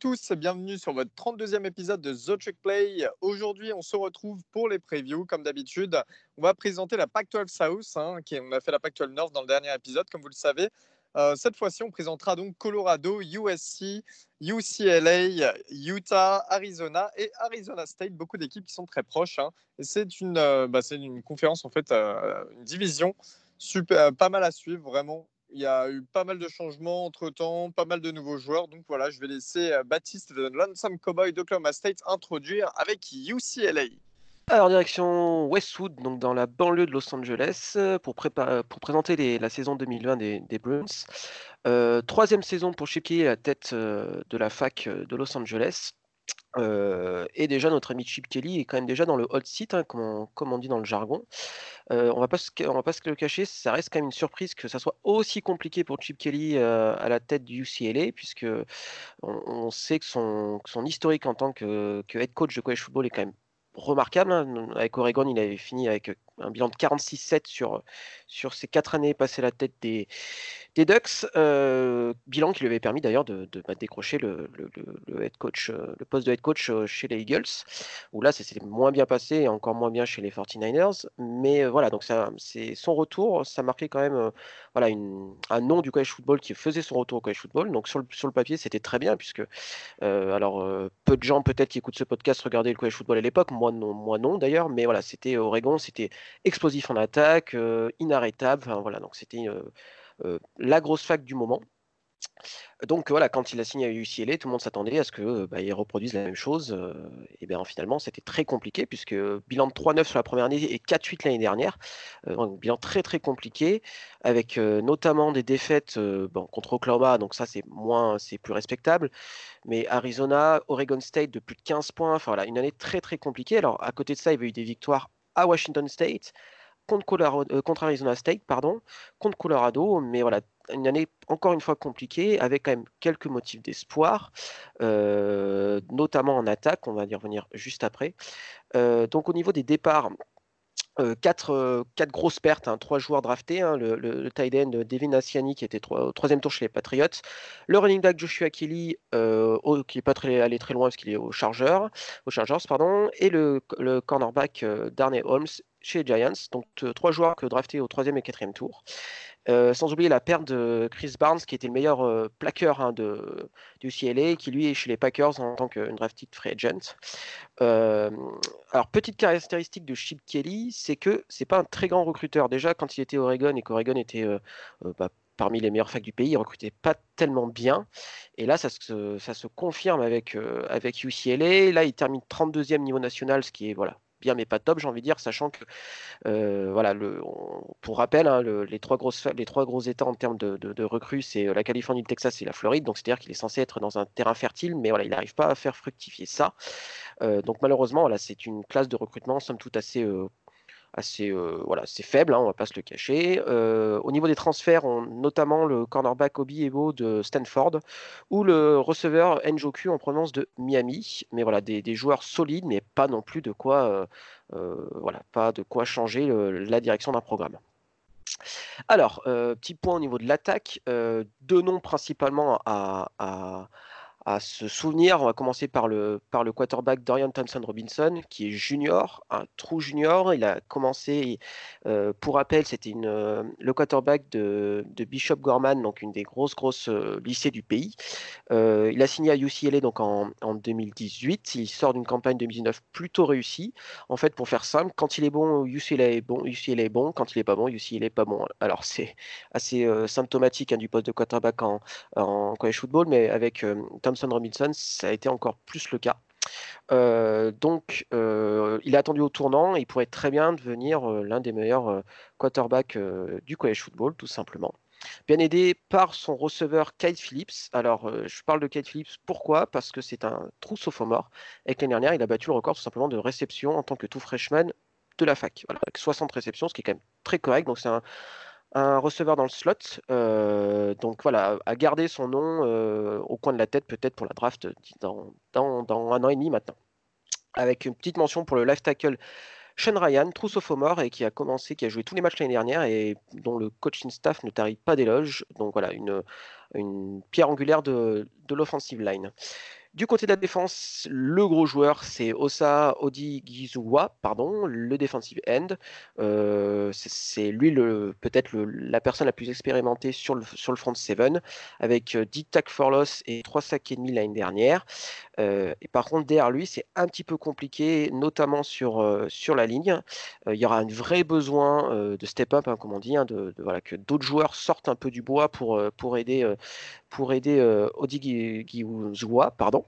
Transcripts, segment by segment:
Tous bienvenue sur votre 32e épisode de The Trick Play. Aujourd'hui, on se retrouve pour les previews. Comme d'habitude, on va présenter la Pac-12 South. Hein, qui, on a fait la Pac-12 North dans le dernier épisode, comme vous le savez. Euh, cette fois-ci, on présentera donc Colorado, USC, UCLA, Utah, Arizona et Arizona State. Beaucoup d'équipes qui sont très proches. Hein. Et c'est une, euh, bah, une conférence, en fait, euh, une division super, pas mal à suivre, vraiment il y a eu pas mal de changements entre temps, pas mal de nouveaux joueurs. Donc voilà, je vais laisser euh, Baptiste de Lonesome Cowboy d'Oklahoma State introduire avec UCLA. Alors, direction Westwood, donc dans la banlieue de Los Angeles, euh, pour, présenter la saison 2020 des, Bruins. Euh, troisième saison pour Chip à la tête de la fac de Los Angeles. Et déjà, notre ami Chip Kelly est quand même déjà dans le hot seat, hein, comme, on, dit dans le jargon. pas on va pas se le cacher, ça reste quand même une surprise que ça soit aussi compliqué pour Chip Kelly à la tête du UCLA, puisque on, sait que son, historique en tant que, que head coach de college football est quand même remarquable. Hein. Avec Oregon, il avait fini avec un bilan de 46-7 sur, sur ces quatre années passées à la tête des, des Ducks. Euh, bilan qui lui avait permis d'ailleurs de, bah, décrocher le, le, head coach, euh, le poste de head coach euh, chez les Eagles, où là, ça s'est moins bien passé et encore moins bien chez les 49ers. Mais voilà, donc c'est son retour, ça marquait quand même voilà, une, un nom du college football qui faisait son retour au college football. Donc sur le, sur le papier, c'était très bien, puisque alors peu de gens peut-être qui écoutent ce podcast regardaient le college football à l'époque, moi non, moi non d'ailleurs, mais voilà, c'était Oregon, c'était explosif en attaque, euh, inarrêtable. voilà, donc c'était euh, euh, la grosse fac du moment. Donc voilà, quand il a signé à UCLA, tout le monde s'attendait à ce qu'il bah, reproduise la même chose. et bien finalement, c'était très compliqué puisque bilan de 3-9 sur la première année et 4-8 l'année dernière. donc bilan très très compliqué avec notamment des défaites contre Oklahoma. Donc ça c'est moins, c'est plus respectable. Mais Arizona, Oregon State de plus de 15 points. Voilà, une année très très compliquée. Alors à côté de ça, il y avait eu des victoires à Washington State, euh, contre, Arizona State, pardon, contre Colorado, mais voilà, une année encore une fois compliquée, avec quand même quelques motifs d'espoir, euh, notamment en attaque, on va y revenir juste après. Euh, donc au niveau des départs, euh, grosses pertes, hein, trois joueurs draftés, hein, le, le, tight end Devin Asiani qui était au troisième tour chez les Patriots, le running back Joshua Kelly qui n'est pas allé très loin parce qu'il est au Chargers, et le, le cornerback Darnay Holmes chez les Giants. Donc trois joueurs que draftés au troisième et quatrième tour. Euh, sans oublier la perte de Chris Barnes, qui était le meilleur euh, plaqueur hein, de, du qui lui est chez les Packers en tant qu'une drafted free agent. Euh, alors, petite caractéristique de Chip Kelly, c'est que c'est pas un très grand recruteur. Déjà, quand il était Oregon et qu'Oregon était bah, parmi les meilleurs facs du pays, il recrutait pas tellement bien. Et là, ça se, confirme avec, avec UCLA. Là, il termine 32e niveau national, ce qui est voilà, bien mais pas top, j'ai envie de dire, sachant que, euh, voilà, le, pour rappel, hein, les, trois grosses, les trois gros États en termes de, recrues, c'est euh, la Californie, le Texas et la Floride. Donc, c'est-à-dire qu'il est censé être dans un terrain fertile, mais voilà, il n'arrive pas à faire fructifier ça. Euh, donc, malheureusement, c'est une classe de recrutement, somme toute, assez assez euh, voilà, c'est faible, hein, on va pas se le cacher. Euh, au niveau des transferts, on, notamment le cornerback Obi Ebo de Stanford ou le receveur Njoku en provenance de Miami. Mais voilà, des, joueurs solides, mais pas non plus de quoi, euh, voilà, pas de quoi changer la direction d'un programme. Alors, petit point au niveau de l'attaque, deux noms principalement à se souvenir. On va commencer par le, par le quarterback Dorian Thompson Robinson, qui est junior, un trou junior. Il a commencé, euh, pour rappel, c'était euh, le quarterback de, de, Bishop Gorman, donc une des grosses, grosses euh, lycées du pays. il a signé à UCLA donc en, en 2018. Il sort d'une campagne 2019 plutôt réussie. En fait, pour faire simple, quand il est bon, UCLA est bon, UCLA est bon. Quand il est pas bon, UCLA est pas bon. Alors, c'est assez symptomatique hein, du poste de quarterback en, en college football, mais avec Thompson Robinson, ça a été encore plus le cas. Euh, donc, euh, il est attendu au tournant et il pourrait très bien devenir euh, l'un des meilleurs quarterbacks du college football, tout simplement. Bien aidé par son receveur Kyle Phillips. Alors, je parle de Kyle Phillips, pourquoi? Parce que c'est un trou sophomore. Et l'année dernière, il a battu le record tout simplement de réception en tant que tout freshman de la fac. avec 60 réceptions, ce qui est quand même très correct. Donc, c'est un, un receveur dans le slot. Euh, donc voilà, à garder son nom euh, au coin de la tête peut-être pour la draft dans, un an et demi maintenant. Avec une petite mention pour le life tackle Sean Ryan, true sophomore et qui a commencé, qui a joué tous les matchs l'année dernière et dont le coaching staff ne tarit pas d'éloges. Donc voilà, une, pierre angulaire de l'offensive line. Du côté de la défense, le gros joueur, c'est Osa Odigizua, pardon, le defensive end. Euh, c'est lui peut-être la personne la plus expérimentée sur le, front 7, avec 10 euh, tacs for loss et 3 sacs et demi l'année dernière. Et par contre, derrière lui, c'est un petit peu compliqué, notamment sur, sur la ligne. il y aura un vrai besoin de step up, hein, comme on dit, hein, de, voilà, que d'autres joueurs sortent un peu du bois pour, pour aider, pour aider Odigizua, pardon.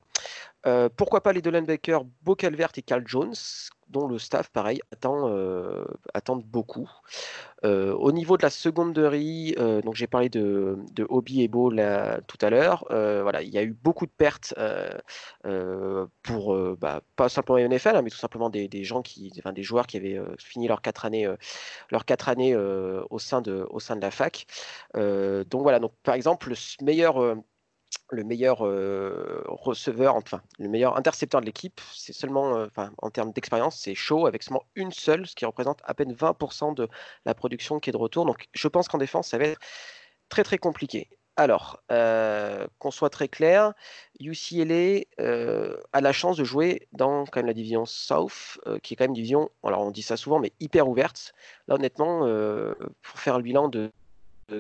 Euh, pourquoi pas les deux linebackers, Bo Calvert et Carl Jones, dont le staff, pareil, attend, euh, beaucoup. Euh, au niveau de la seconderie, donc j'ai parlé de, Hobby et Bo tout à l'heure. voilà, il y a eu beaucoup de pertes pour bah, pas simplement les NFL, hein, mais tout simplement des, gens qui, des joueurs qui avaient fini leurs quatre années, leurs quatre années au sein de, au sein de la fac. donc voilà, donc par exemple le meilleur le meilleur euh, receveur, enfin le meilleur intercepteur de l'équipe, c'est seulement, euh, en termes d'expérience, c'est Shaw avec seulement une seule, ce qui représente à peine 20% de la production qui est de retour. Donc je pense qu'en défense, ça va être très très compliqué. Alors, euh, qu'on soit très clair, UCLA a la chance de jouer dans quand même la division South, qui est quand même une division, alors on dit ça souvent, mais hyper ouverte. Là, honnêtement, pour faire le bilan de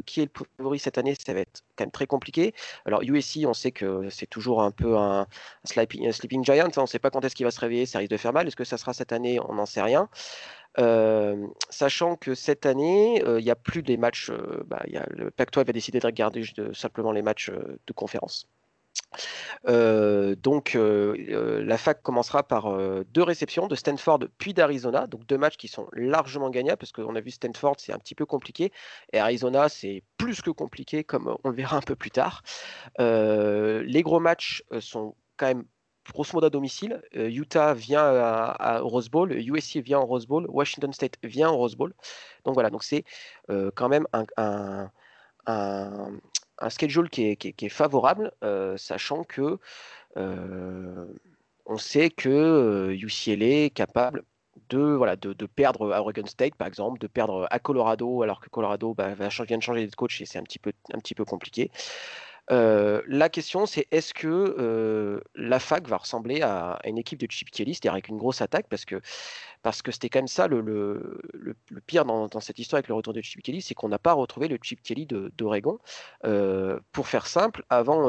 qui est le favori cette année, ça va être quand même très compliqué. Alors USC, on sait que c'est toujours un peu un, sleeping, giant, hein. on ne sait pas quand est-ce qu'il va se réveiller, ça risque de faire mal. Est-ce que ça sera cette année? On n'en sait rien. Euh, sachant que cette année, euh, il n'y a plus des matchs, bah, a, le Pac-12 va décider de regarder simplement les matchs de conférence. Euh, donc euh, euh, la fac commencera par deux réceptions de Stanford puis d'Arizona, donc deux matchs qui sont largement gagnables parce qu'on a vu Stanford c'est un petit peu compliqué et Arizona c'est plus que compliqué comme on le verra un peu plus tard. les gros matchs sont quand même grosso modo à domicile. Utah vient à, Rose Bowl, USC vient au Rose Bowl, Washington State vient au Rose Bowl. Donc voilà, donc c'est quand même un, un schedule qui est, favorable, euh, sachant que euh, on sait que UCLA euh, est capable de, voilà, de, perdre à Oregon State, par exemple, de perdre à Colorado, alors que Colorado bah, vient de changer de coach et c'est un un petit peu compliqué. Euh, la question, c'est est-ce que euh, la fac va ressembler à, une équipe de Chip Kelly, c'est-à-dire avec une grosse attaque, parce que parce que c'était quand même ça le, pire dans, cette histoire avec le retour de Chip Kelly, c'est qu'on n'a pas retrouvé le Chip Kelly d'Oregon. Euh, pour faire simple, avant,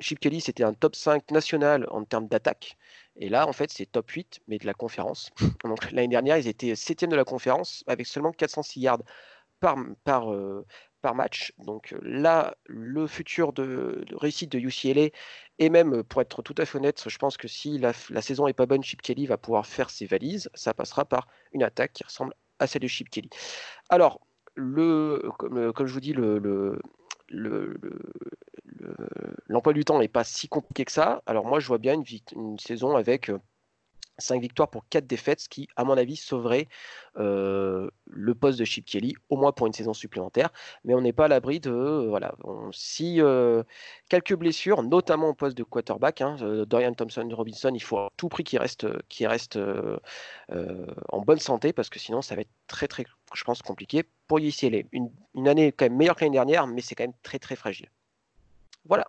Chip Kelly, c'était un top 5 national en termes d'attaque. Et là, en fait, c'est top 8, mais de la conférence. Donc l'année dernière, ils étaient 7 de la conférence avec seulement 406 yards par, par, match. Donc là, le futur de, réussite de UCLA, et même pour être tout à fait honnête, je pense que si la, saison est pas bonne, Chip Kelly va pouvoir faire ses valises. Ça passera par une attaque qui ressemble à celle de Chip Kelly. Alors, le, comme, je vous dis, le, l'emploi du temps n'est pas si compliqué que ça. Alors moi, je vois bien une, une saison avec 5 victoires pour 4 défaites, ce qui, à mon avis, sauverait euh, le poste de Chip Kelly, au moins pour une saison supplémentaire. Mais on n'est pas à l'abri de. Euh, voilà, si euh, quelques blessures, notamment au poste de quarterback, hein, Dorian Thompson Robinson, il faut à tout prix qu'il reste, reste en bonne santé, parce que sinon, ça va être très, très, je pense, compliqué pour UCLA. Une, une année quand même meilleure que l'année dernière, mais c'est quand même très, très fragile. Voilà.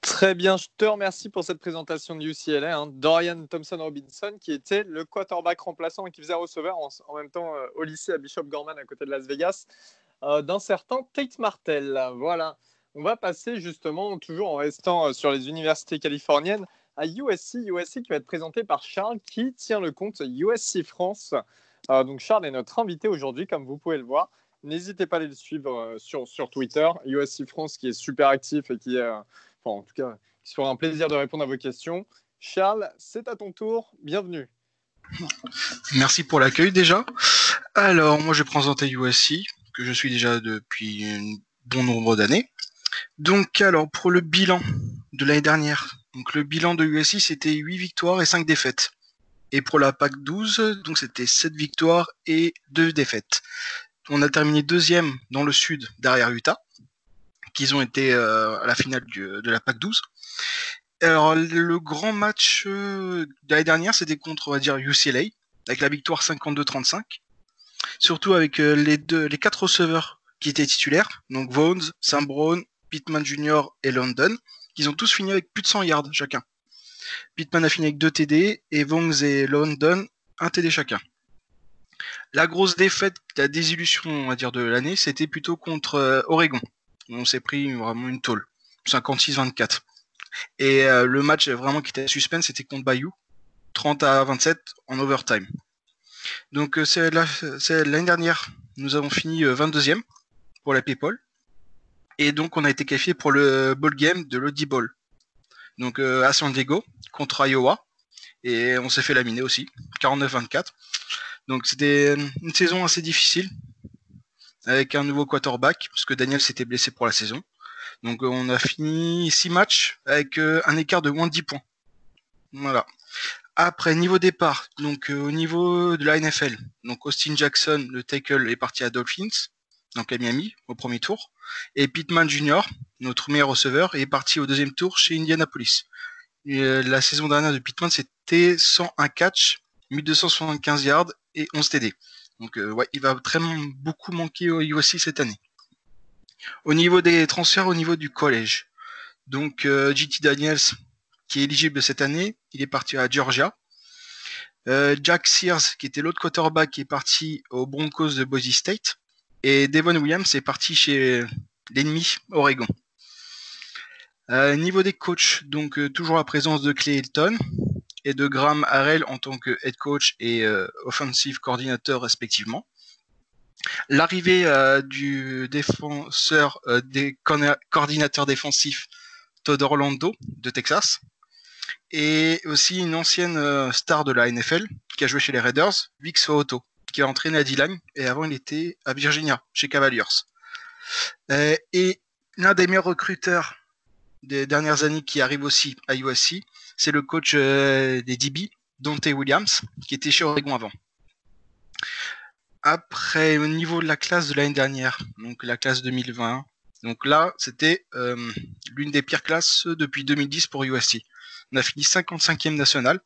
Très bien, je te remercie pour cette présentation de UCLA. Hein. Dorian Thompson-Robinson, qui était le quarterback remplaçant et qui faisait receveur en, même temps euh, au lycée à Bishop Gorman à côté de Las Vegas, euh, d'un certain Tate Martell. Voilà. On va passer justement, toujours en restant euh, sur les universités californiennes, à USC. USC qui va être présenté par Charles, qui tient le compte USC France. donc Charles est notre invité aujourd'hui, comme vous pouvez le voir. N'hésitez pas à le suivre sur, sur Twitter. USC France qui est super actif et qui est en tout cas, il sera un plaisir de répondre à vos questions. Charles, c'est à ton tour. Bienvenue. Merci pour l'accueil déjà. Alors, moi, je vais présenter USC, que je suis déjà depuis un bon nombre d'années. Donc, alors, pour le bilan de l'année dernière, donc le bilan de USC, c'était 8 victoires et 5 défaites. Et pour la PAC 12, donc c'était 7 victoires et 2 défaites. On a terminé deuxième dans le sud derrière Utah qu'ils ont été euh, à la finale de la PAC 12. Alors le grand match euh, de l'année dernière, c'était contre UCLA avec la victoire 52-35. Surtout avec euh, les deux, quatre receveurs qui étaient titulaires, donc Vaughn, Sam Brown Pittman Jr. et London, ils ont tous fini avec plus de 100 yards chacun. Pittman a fini avec 2 TD et Vongs et London un TD chacun. La grosse défaite, la désillusion, on dire, de l'année, c'était plutôt contre Oregon. On s'est pris vraiment une tôle. 56-24. Et euh, le match vraiment qui était suspense, c'était contre Bayou. 30 à 27 en overtime. Donc euh, c'est l'année dernière, nous avons fini 22e pour la PayPal. Et donc on a été qualifié pour le ball game de l'Audi Bowl. Donc à San Diego contre Iowa. Et on s'est fait laminer aussi. 49-24. Donc c'était une saison assez difficile avec un nouveau quarterback parce que Daniel s'était blessé pour la saison. Donc on a fini six matchs avec euh, un écart de moins de 10 points. Voilà. Après niveau départ, donc euh, au niveau de la NFL, donc Austin Jackson, le tackle, est parti à Dolphins, donc à Miami au premier tour, et Pittman Jr., notre meilleur receveur, est parti au deuxième tour chez Indianapolis. Euh, la saison dernière de Pittman, c'était 101 catch, 1275 yards et 11 TD. Donc euh, ouais, il va très beaucoup manquer au USC cette année. Au niveau des transferts, au niveau du collège. Donc euh, Daniels, qui est éligible cette année, il est parti à Georgia. Euh, Jack Sears, qui était l'autre quarterback, est parti aux Broncos de Boise State. Et Devon Williams est parti chez l'ennemi Oregon. niveau des coachs, donc toujours la présence de Clay Hilton, et de Graham Harrell en tant que head coach et euh, offensive coordinateur respectivement. L'arrivée euh, du défenseur, euh, des coordinateurs défensifs Todd Orlando de Texas et aussi une ancienne star de la NFL qui a joué chez les Raiders, Vic Soto, qui a entraîné à D-Line et avant il était à Virginia chez Cavaliers. et l'un des meilleurs recruteurs des dernières années qui arrive aussi à USC, c'est le coach euh, des DB, Dante Williams, qui était chez Oregon avant. Après, au niveau de la classe de l'année dernière, donc la classe 2020, donc là, c'était euh, l'une des pires classes depuis 2010 pour USC. On a fini 55e national.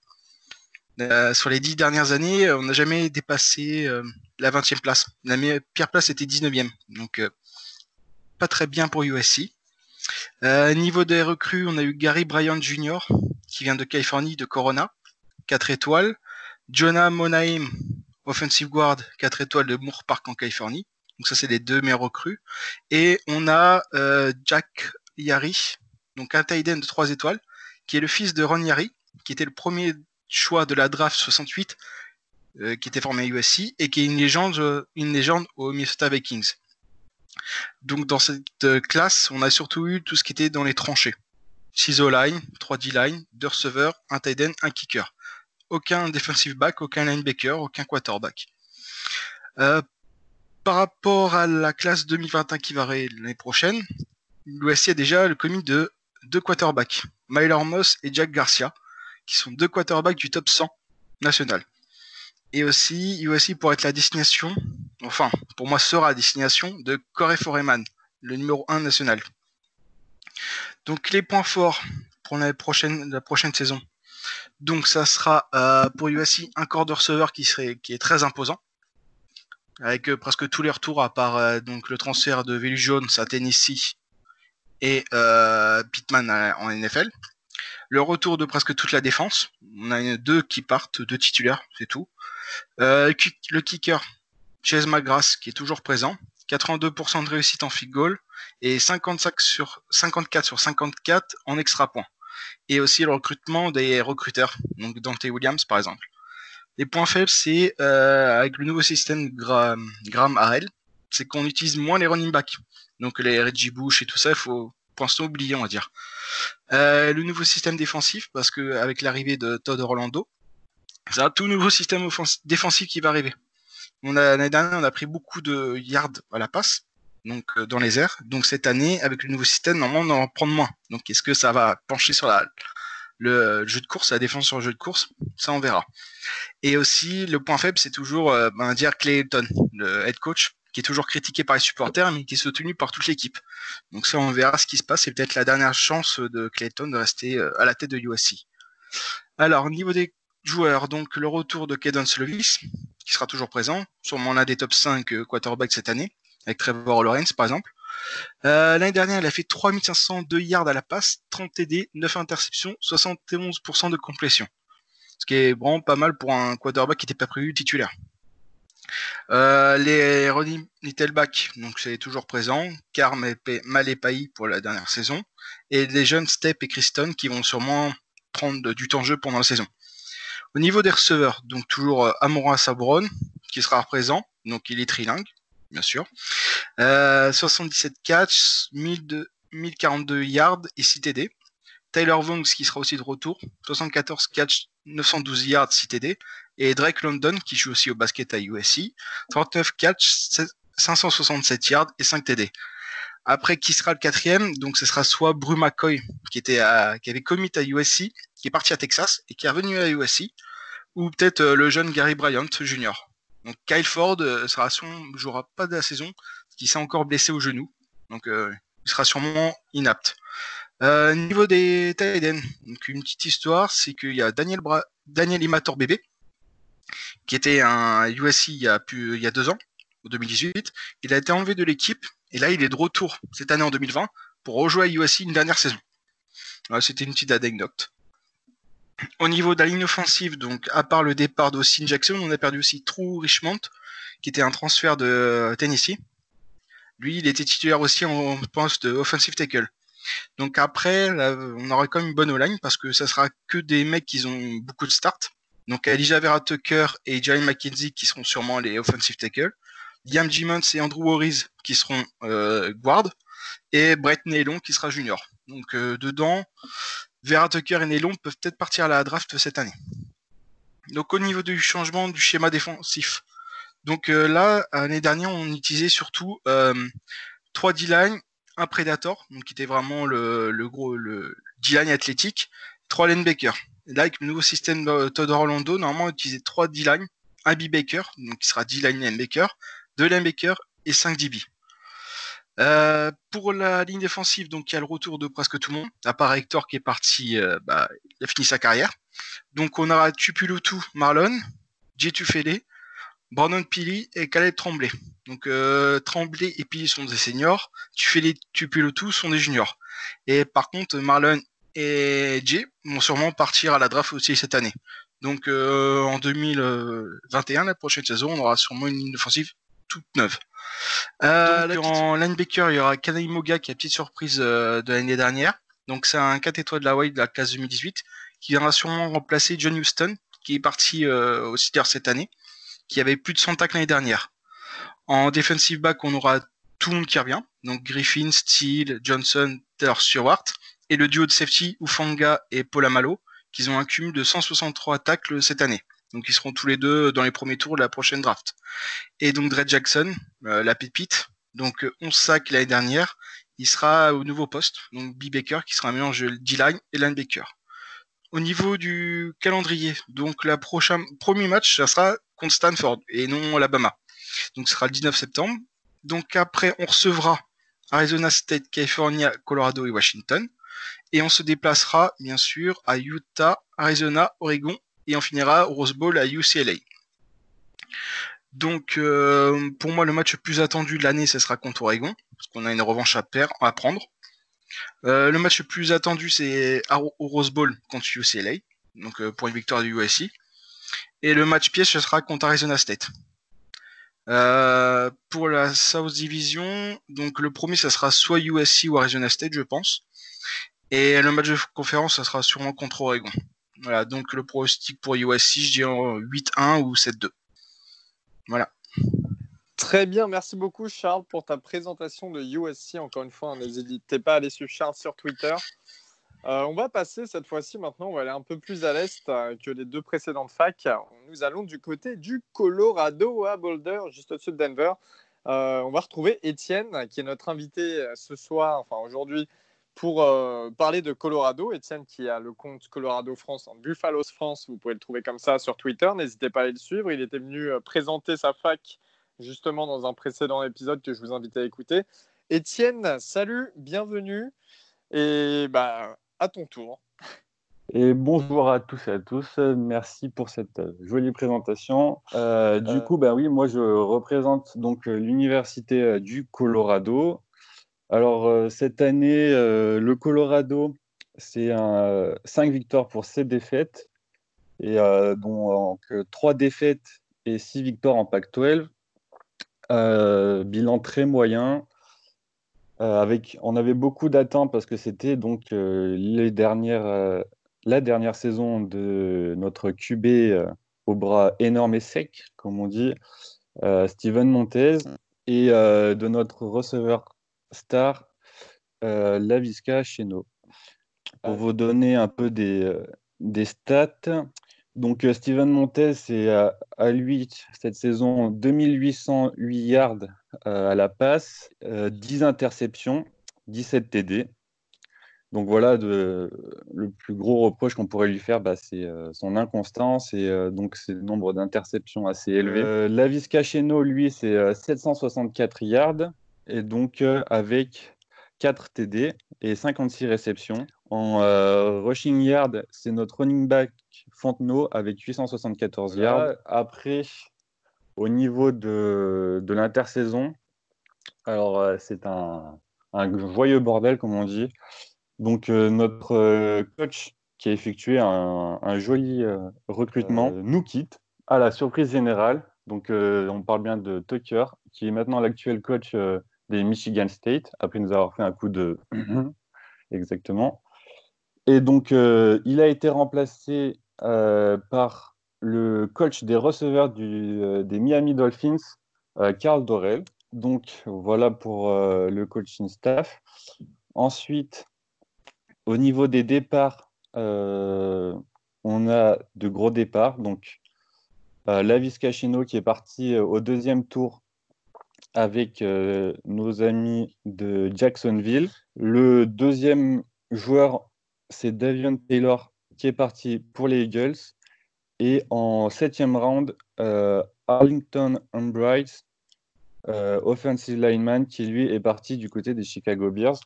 Euh, sur les dix dernières années, on n'a jamais dépassé la 20e place. La pire place était 19e. Donc, pas très bien pour USC. Niveau des recrues, on a eu Gary Bryant Jr., qui vient de Californie, de Corona, 4 étoiles. Jonah Monaim, offensive guard, 4 étoiles de Moore Park en Californie. Donc ça, c'est les deux meilleurs recrues. Et on a euh, Jack Yari, donc un tight de 3 étoiles, qui est le fils de Ron Yari, qui était le premier choix de la draft 68, euh, qui était formé à USC, et qui est une légende, une légende aux Minnesota Vikings. Donc dans cette euh, classe, on a surtout eu tout ce qui était dans les tranchées. 6 line, 3 D-line, 2 receveurs, un tight end, un kicker. Aucun defensive back, aucun linebacker, aucun quarterback. Euh, par rapport à la classe 2021 qui va l'année prochaine, l'USC a déjà le commis de deux quarterbacks, Myler Moss et Jack Garcia, qui sont deux quarterbacks du top 100 national. Et aussi, USC pour être la destination, enfin, pour moi sera la destination de Corey Foreman, le numéro 1 national. Donc les points forts pour la prochaine, saison. Donc ça sera euh, pour USC un corps de receveur qui, serait, qui est très imposant, avec euh, presque tous les retours à part euh, donc le transfert de Velu Jones à Tennessee et Pittman en NFL. Le retour de presque toute la défense. On a deux qui partent, deux titulaires, c'est tout. Le kicker, Chase McGrath, qui est toujours présent. 82% de réussite en field goal et 55 sur, 54 sur 54 en extra points. Et aussi le recrutement des recruteurs, donc Dante Williams par exemple. Les points faibles, c'est euh, avec le nouveau système Graham, Graham Harrell, c'est qu'on utilise moins les running backs. Donc les Reggie Bush et tout ça, il faut pour l'instant oublier, on va dire. Euh, le nouveau système défensif, parce que avec l'arrivée de Todd Orlando, c'est un tout nouveau système défensif qui va arriver. L'année dernière, on a pris beaucoup de yards à la passe, donc euh, dans les airs. Donc cette année, avec le nouveau système, normalement, on en prend moins. Donc est-ce que ça va pencher sur le jeu de course, la défense sur le jeu de course? Ça, on verra. Et aussi, le point faible, c'est toujours euh, ben, dire Clayton, le head coach, qui est toujours critiqué par les supporters, mais qui est soutenu par toute l'équipe. Donc ça, on verra ce qui se passe. C'est peut-être la dernière chance de Clayton de rester euh, à la tête de USC. Alors, au niveau des joueurs, donc le retour de Kedon Slovis, qui sera toujours présent, sûrement l'un des top 5 euh, quarterbacks cette année, avec Trevor Lawrence par exemple. Euh, l'année dernière, il a fait 3502 yards à la passe, 30 TD, 9 interceptions, 71% de complétion. Ce qui est vraiment pas mal pour un quarterback qui n'était pas prévu titulaire. Euh, les running Littlebacks, donc c'est toujours présent. Carm et Malépaï pour la dernière saison. Et les jeunes Step et Kriston qui vont sûrement prendre du temps de jeu pendant la saison. Au niveau des receveurs, donc toujours euh, Amora Sabron qui sera présent, donc il est trilingue, bien sûr. 77 euh, catch, 1042 yards et 6 TD. Tyler Vongs qui sera aussi de retour, 74 catch, 912 yards, 6 TD. Et Drake London qui joue aussi au basket à USC, 39 catch, 567 yards et 5 TD. Après, qui sera le quatrième? Donc, ce sera soit Bru McCoy, qui, avait commit à USC, qui est parti à Texas et qui est revenu à USC, ou peut-être euh, le jeune Gary Bryant Jr. Donc, Kyle Ford euh, sera jouera pas de la saison, qui s'est encore blessé au genou. Donc, euh, il sera sûrement inapte. niveau des Tiden, donc une petite histoire, c'est qu'il y a Daniel, Imator bébé, qui était un USC il il y a deux ans, en 2018. Il a été enlevé de l'équipe et là, il est de retour cette année en 2020 pour rejouer à USC une dernière saison. C'était une petite anecdote. Au niveau de la ligne offensive, donc à part le départ d'Austin Jackson, on a perdu aussi True Richmond, qui était un transfert de Tennessee. Lui, il était titulaire aussi en poste offensive tackle. Donc après, on aura quand même une bonne O-line parce que ça sera que des mecs qui ont beaucoup de starts. Donc Elijah Vera Tucker et Jerry McKenzie qui seront sûrement les offensive tackle. Liam Jimmons et Andrew Warris qui seront euh, guard et Brett Neylon qui sera junior. Donc euh, dedans, Vera Tucker et Neylon peuvent peut-être partir à la draft cette année. Donc au niveau du changement du schéma défensif. Donc euh, là, l'année dernière, on utilisait surtout euh, 3 D-line, un Predator, donc qui était vraiment le, le gros le D-line athlétique, 3 linebackers. Là, avec le nouveau système de Todd Orlando, normalement, on utilisait 3 D-line, un B-baker, donc qui sera D-line linebacker, 2 linebackers et 5 DB. Euh, pour la ligne défensive, donc il y a le retour de presque tout le monde, à part Hector qui est parti, euh, bah, il a fini sa carrière. Donc on aura Tupulotu Marlon, Jetu Fele, Brandon Pili et Caleb Tremblay. Donc euh, Tremblay et Pili sont des seniors, Tufele, Tupulotu sont des juniors. Et par contre Marlon et Jay vont sûrement partir à la draft aussi cette année. Donc en 2021, la prochaine saison, on aura sûrement une ligne défensive toute neuve. Euh, en linebacker, il y aura Kanai Moga qui a petite surprise euh, de l'année dernière. Donc c'est un 4 étoiles de la White de la classe 2018 qui viendra sûrement remplacer John Houston qui est parti euh, au Steelers cette année, qui avait plus de 100 tacles l'année dernière. En defensive back, on aura tout le monde qui revient. Donc Griffin, Steele, Johnson, Taylor Stewart. Et le duo de safety, Ufanga et Paul Amalo, qui ont un cumul de 163 tacles cette année. Donc ils seront tous les deux dans les premiers tours de la prochaine draft. Et donc Dre Jackson, euh, la pépite, donc 11 euh, sacs l'année dernière, il sera au nouveau poste, donc B. Baker qui sera un mélange D-line et linebacker. Au niveau du calendrier, donc la prochaine premier match, ça sera contre Stanford et non Alabama. Donc ce sera le 19 septembre. Donc après, on recevra Arizona State, California, Colorado et Washington. Et on se déplacera, bien sûr, à Utah, Arizona, Oregon et on finira au Rose Bowl à UCLA. Donc, euh, pour moi, le match le plus attendu de l'année, ce sera contre Oregon, parce qu'on a une revanche à, prendre. Euh, le match le plus attendu, c'est au Rose Bowl contre UCLA, donc euh, pour une victoire du USC. Et le match pièce, ce sera contre Arizona State. pour la South Division, donc le premier, ça sera soit USC ou Arizona State, je pense. Et le match de conférence, ça sera sûrement contre Oregon. Voilà, donc le pronostic pour USC, je dirais 8-1 ou 7-2. Voilà. Très bien, merci beaucoup Charles pour ta présentation de USC. Encore une fois, n'hésitez pas à aller suivre Charles sur Twitter. Euh, on va passer cette fois-ci maintenant, on va aller un peu plus à l'est euh, que les deux précédentes facs. Nous allons du côté du Colorado à Boulder, juste au-dessus de Denver. Euh, on va retrouver Étienne, qui est notre invité ce soir, enfin aujourd'hui, pour euh, parler de Colorado. Étienne qui a le compte Colorado France en Buffalo's France, vous pouvez le trouver comme ça sur Twitter, n'hésitez pas à aller le suivre. Il était venu euh, présenter sa fac justement dans un précédent épisode que je vous invite à écouter. Étienne, salut, bienvenue et bah, à ton tour. Et bonjour à tous et à tous. Merci pour cette euh, jolie présentation. du coup, bah oui, moi je représente donc l'université du Colorado Alors, cette année, le Colorado, c'est un 5 victoires pour 7 défaites, et dont 3 défaites et 6 victoires en Pac-12. bilan très moyen. on avait beaucoup d'attentes parce que c'était donc les dernières, la dernière saison de notre QB au bras énorme et sec, comme on dit, Steven Montez, et de notre receveur star, Lavisca Cheno. Pour vous donner un peu des, des stats, donc Steven Montez, c'est à, lui cette saison 2808 yards à la passe, 10 interceptions, 17 TD. Donc voilà, le plus gros reproche qu'on pourrait lui faire, bah, c'est son inconstance et donc c'est le nombre d'interceptions assez élevé. Euh, Lavis Cacheno, lui, c'est 764 yards et donc avec 4 TD et 56 réceptions. En rushing yard, c'est notre running back Fontenot avec 874 yards. Après, au niveau de, de l'intersaison, alors c'est un, un, joyeux bordel, comme on dit. Donc, notre coach qui a effectué un, un joli recrutement nous quitte à la surprise générale. Donc, on parle bien de Tucker, qui est maintenant l'actuel coach des Michigan State, après nous avoir fait un coup de. Exactement. Et donc, il a été remplacé euh, par le coach des receveurs du, euh, des Miami Dolphins, Carl euh, Dorel. Donc voilà pour le coaching staff. Ensuite, au niveau des départs, on a de gros départs. Donc Lavis Cachino qui est parti au deuxième tour avec nos amis de Jacksonville. Le deuxième joueur, c'est Davion Taylor qui est parti pour les Eagles. Et en septième round, euh, Arlington Umbright, euh, offensive lineman, qui lui est parti du côté des Chicago Bears.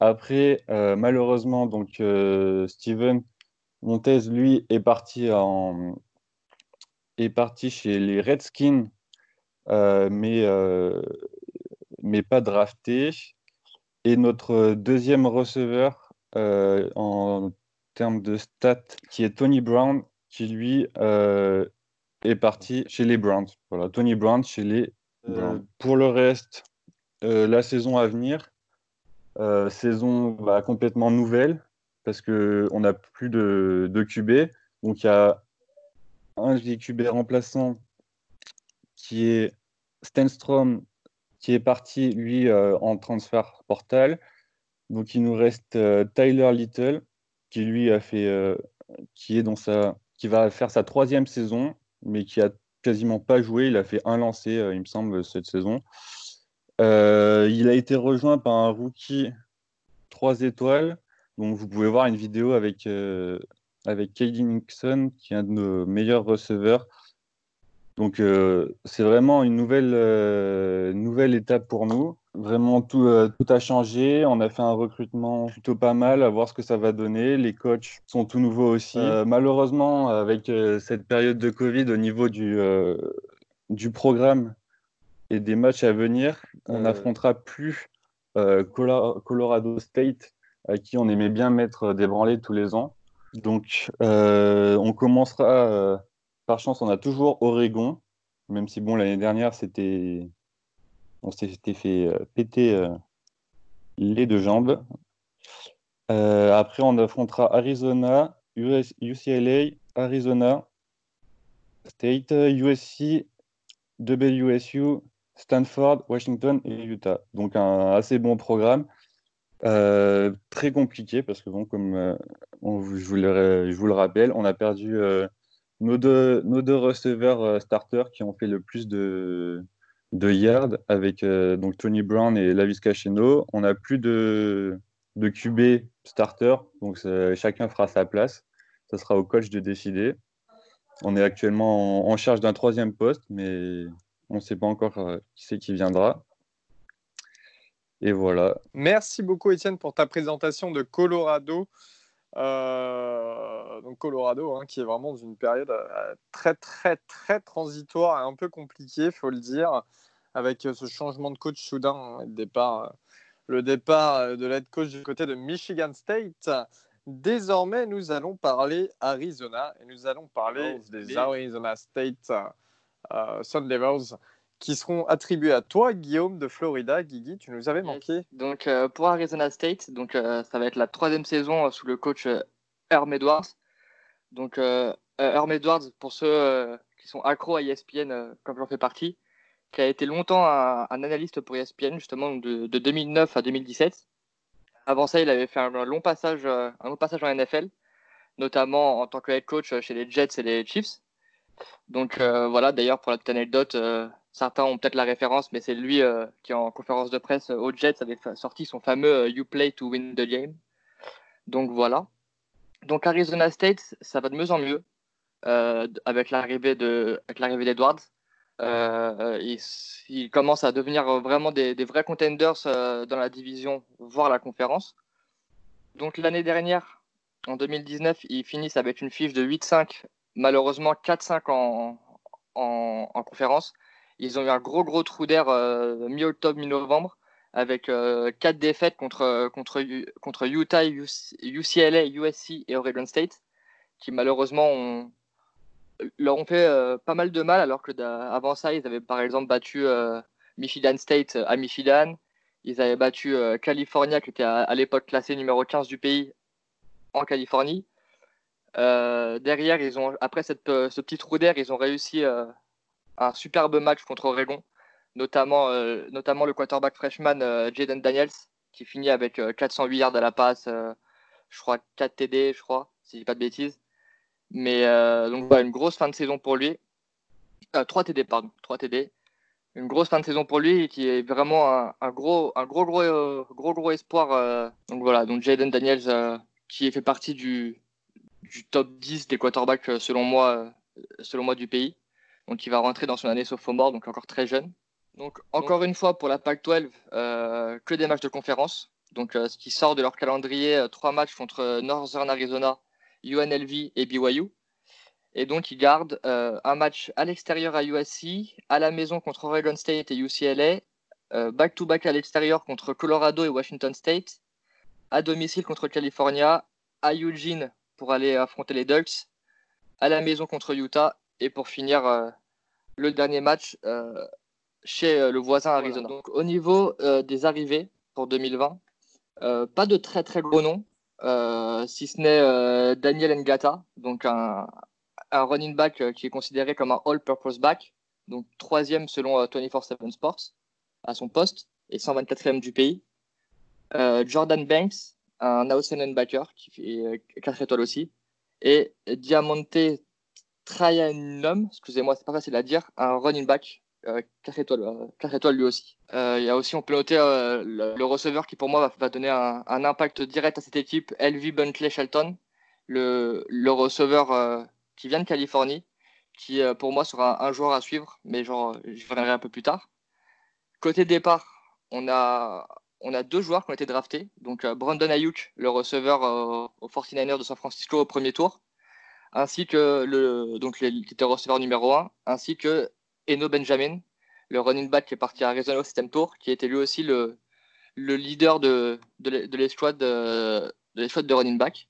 Après, euh, malheureusement, donc Steven Montez, lui, est parti en est parti chez les Redskins, mais mais pas drafté. Et notre deuxième receveur en termes de stats, qui est Tony Brown, qui lui euh, est parti chez les Browns. Voilà, Tony Brown chez les euh, pour le reste, euh, la saison à venir, saison bah, complètement nouvelle, parce qu'on n'a plus de, de QB. Donc il y a un QB remplaçant qui est Stenstrom, qui est parti, lui, en transfert portal. Donc il nous reste Tyler Little, qui lui a fait, euh, qui est dans sa, qui va faire sa troisième saison, mais qui a quasiment pas joué. Il a fait un lancer, euh, il me semble, cette saison. Euh, il a été rejoint par un rookie 3 étoiles. Donc vous pouvez voir une vidéo avec, avec Katie Nixon, qui est un de nos meilleurs receveurs. Donc c'est vraiment une nouvelle, nouvelle étape pour nous. Vraiment, tout, euh, tout a changé. On a fait un recrutement plutôt pas mal, à voir ce que ça va donner. Les coachs sont tout nouveaux aussi. Euh, malheureusement, avec euh, cette période de Covid au niveau du, du programme et des matchs à venir, on n'affrontera plus Colorado State, à qui on aimait bien mettre des branlées tous les ans. Donc, on commencera, par chance, on a toujours Oregon, même si, bon, l'année dernière, c'était on s'était fait euh, péter euh, les deux jambes. Euh, après, on affrontera Arizona, UCLA, Arizona State, USC, WSU, Stanford, Washington et Utah. Donc un assez bon programme. très compliqué parce que bon, comme le, je, vous le, rappelle, on a perdu nos, deux, nos receveurs starters qui ont fait le plus de, de Yard avec euh, donc Tony Brown et Lavis Cacheno. On n'a plus de, de QB starter, donc chacun fera sa place. Ça sera au coach de décider. On est actuellement en, charge d'un troisième poste, mais on ne sait pas encore euh, qui c'est qui viendra. Et voilà. Merci beaucoup, Étienne, pour ta présentation de Colorado. Euh, donc Colorado, hein, qui est vraiment dans une période très très très transitoire et un peu compliquée, faut le dire. avec ce changement de coach soudain, hein, le départ, le départ de l'head coach du côté de Michigan State. Désormais, nous allons parler Arizona et nous allons parler Oh, des Arizona State euh, Sun Devils qui seront attribués à toi, Guillaume de Florida. Guigui, tu nous avais manqué. Donc euh, pour Arizona State, donc euh, ça va être la troisième saison euh, sous le coach Herm Edwards. Donc Herm Edwards, pour ceux qui sont accros à ESPN, comme j'en fais partie, qui a été longtemps un, un analyste pour ESPN, justement de, de 2009 à 2017. Avant ça, il avait fait un long passage, un long passage en NFL, notamment en tant que head coach chez les Jets et les Chiefs. Donc voilà, d'ailleurs pour la petite anecdote, certains ont peut-être la référence, mais c'est lui euh, qui en conférence de presse euh, aux Jets avait sorti son fameux euh, You play to win the game. Donc voilà. Donc Arizona State, ça va de mieux en mieux avec l'arrivée d'Edwards. Euh, ils, ils commencent à devenir vraiment des, vrais contenders dans la division, voire la conférence. Donc l'année dernière, en 2019, ils finissent avec une fiche de 8-5, malheureusement 4-5 en, en, en conférence. Ils ont eu un gros gros trou d'air euh, mi-octobre, mi-novembre, avec euh, quatre défaites contre, contre, U- contre Utah, UC- UCLA, USC et Oregon State, qui malheureusement leur ont fait euh, pas mal de mal, alors que avant ça, ils avaient par exemple battu euh, Michigan State à Michigan, ils avaient battu euh, California, qui était à, l'époque classé numéro 15 du pays en Californie. Euh, derrière, ils ont, après cette, euh, ce petit trou d'air, ils ont réussi euh, un superbe match contre Oregon, notamment, euh, notamment le quarterback freshman euh, Jaden Daniels, qui finit avec euh, 408 yards à la passe, euh, je crois 4 TD, je crois, si je dis pas de bêtises. Mais euh, donc voilà, une grosse fin de saison pour lui. Euh, 3 TD, pardon, 3 TD. Une grosse fin de saison pour lui, qui est vraiment un, gros, un gros, gros, euh, gros, gros espoir. euh. donc voilà, donc Jaden Daniels, euh, qui fait partie du, du top 10 des quarterbacks, euh, selon moi, euh, selon moi, du pays. Donc il va rentrer dans son année sophomore, donc encore très jeune. Donc encore une fois pour la Pac-12, euh, que des matchs de conférence. Donc euh, ce qui sort de leur calendrier, euh, trois matchs contre Northern Arizona, UNLV et BYU. Et donc ils gardent un match à l'extérieur à USC, à la maison contre Oregon State et UCLA, back-to-back à l'extérieur contre Colorado et Washington State, à domicile contre California, à Eugene pour aller affronter les Ducks, à la maison contre Utah et pour finir euh, le dernier match euh, chez euh, le voisin Arizona. Donc au niveau des arrivées pour 2020, euh, pas de très très gros noms, si ce n'est Daniel Ngata, donc un, un running back qui est considéré comme un all-purpose back, donc troisième selon euh, 24/7 Sports à son poste et 124e du pays. Euh, Jordan Banks, un outside linebacker qui fait 4 étoiles aussi, et Diamante Trayanum, excusez-moi, c'est pas facile à dire, un running back, euh, 4 étoiles, euh, 4 étoiles lui aussi. Euh, Il y a aussi, on peut noter euh, le, receveur qui pour moi va, donner un, impact direct à cette équipe, LV Buntley Shelton, le, receveur euh, qui vient de Californie, qui euh, pour moi sera un, joueur à suivre, mais genre, je reviendrai un peu plus tard. Côté départ, on a, on a deux joueurs qui ont été draftés. Donc euh, Brandon Ayuk, le receveur euh, aux 49ers de San Francisco au premier tour, ainsi que le, donc qui était receveur numéro 1, ainsi que Eno Benjamin, le running back qui est parti à Arizona au septième tour, qui était lui aussi le, le leader de, de, l'es- de l'escouade de, de de running back.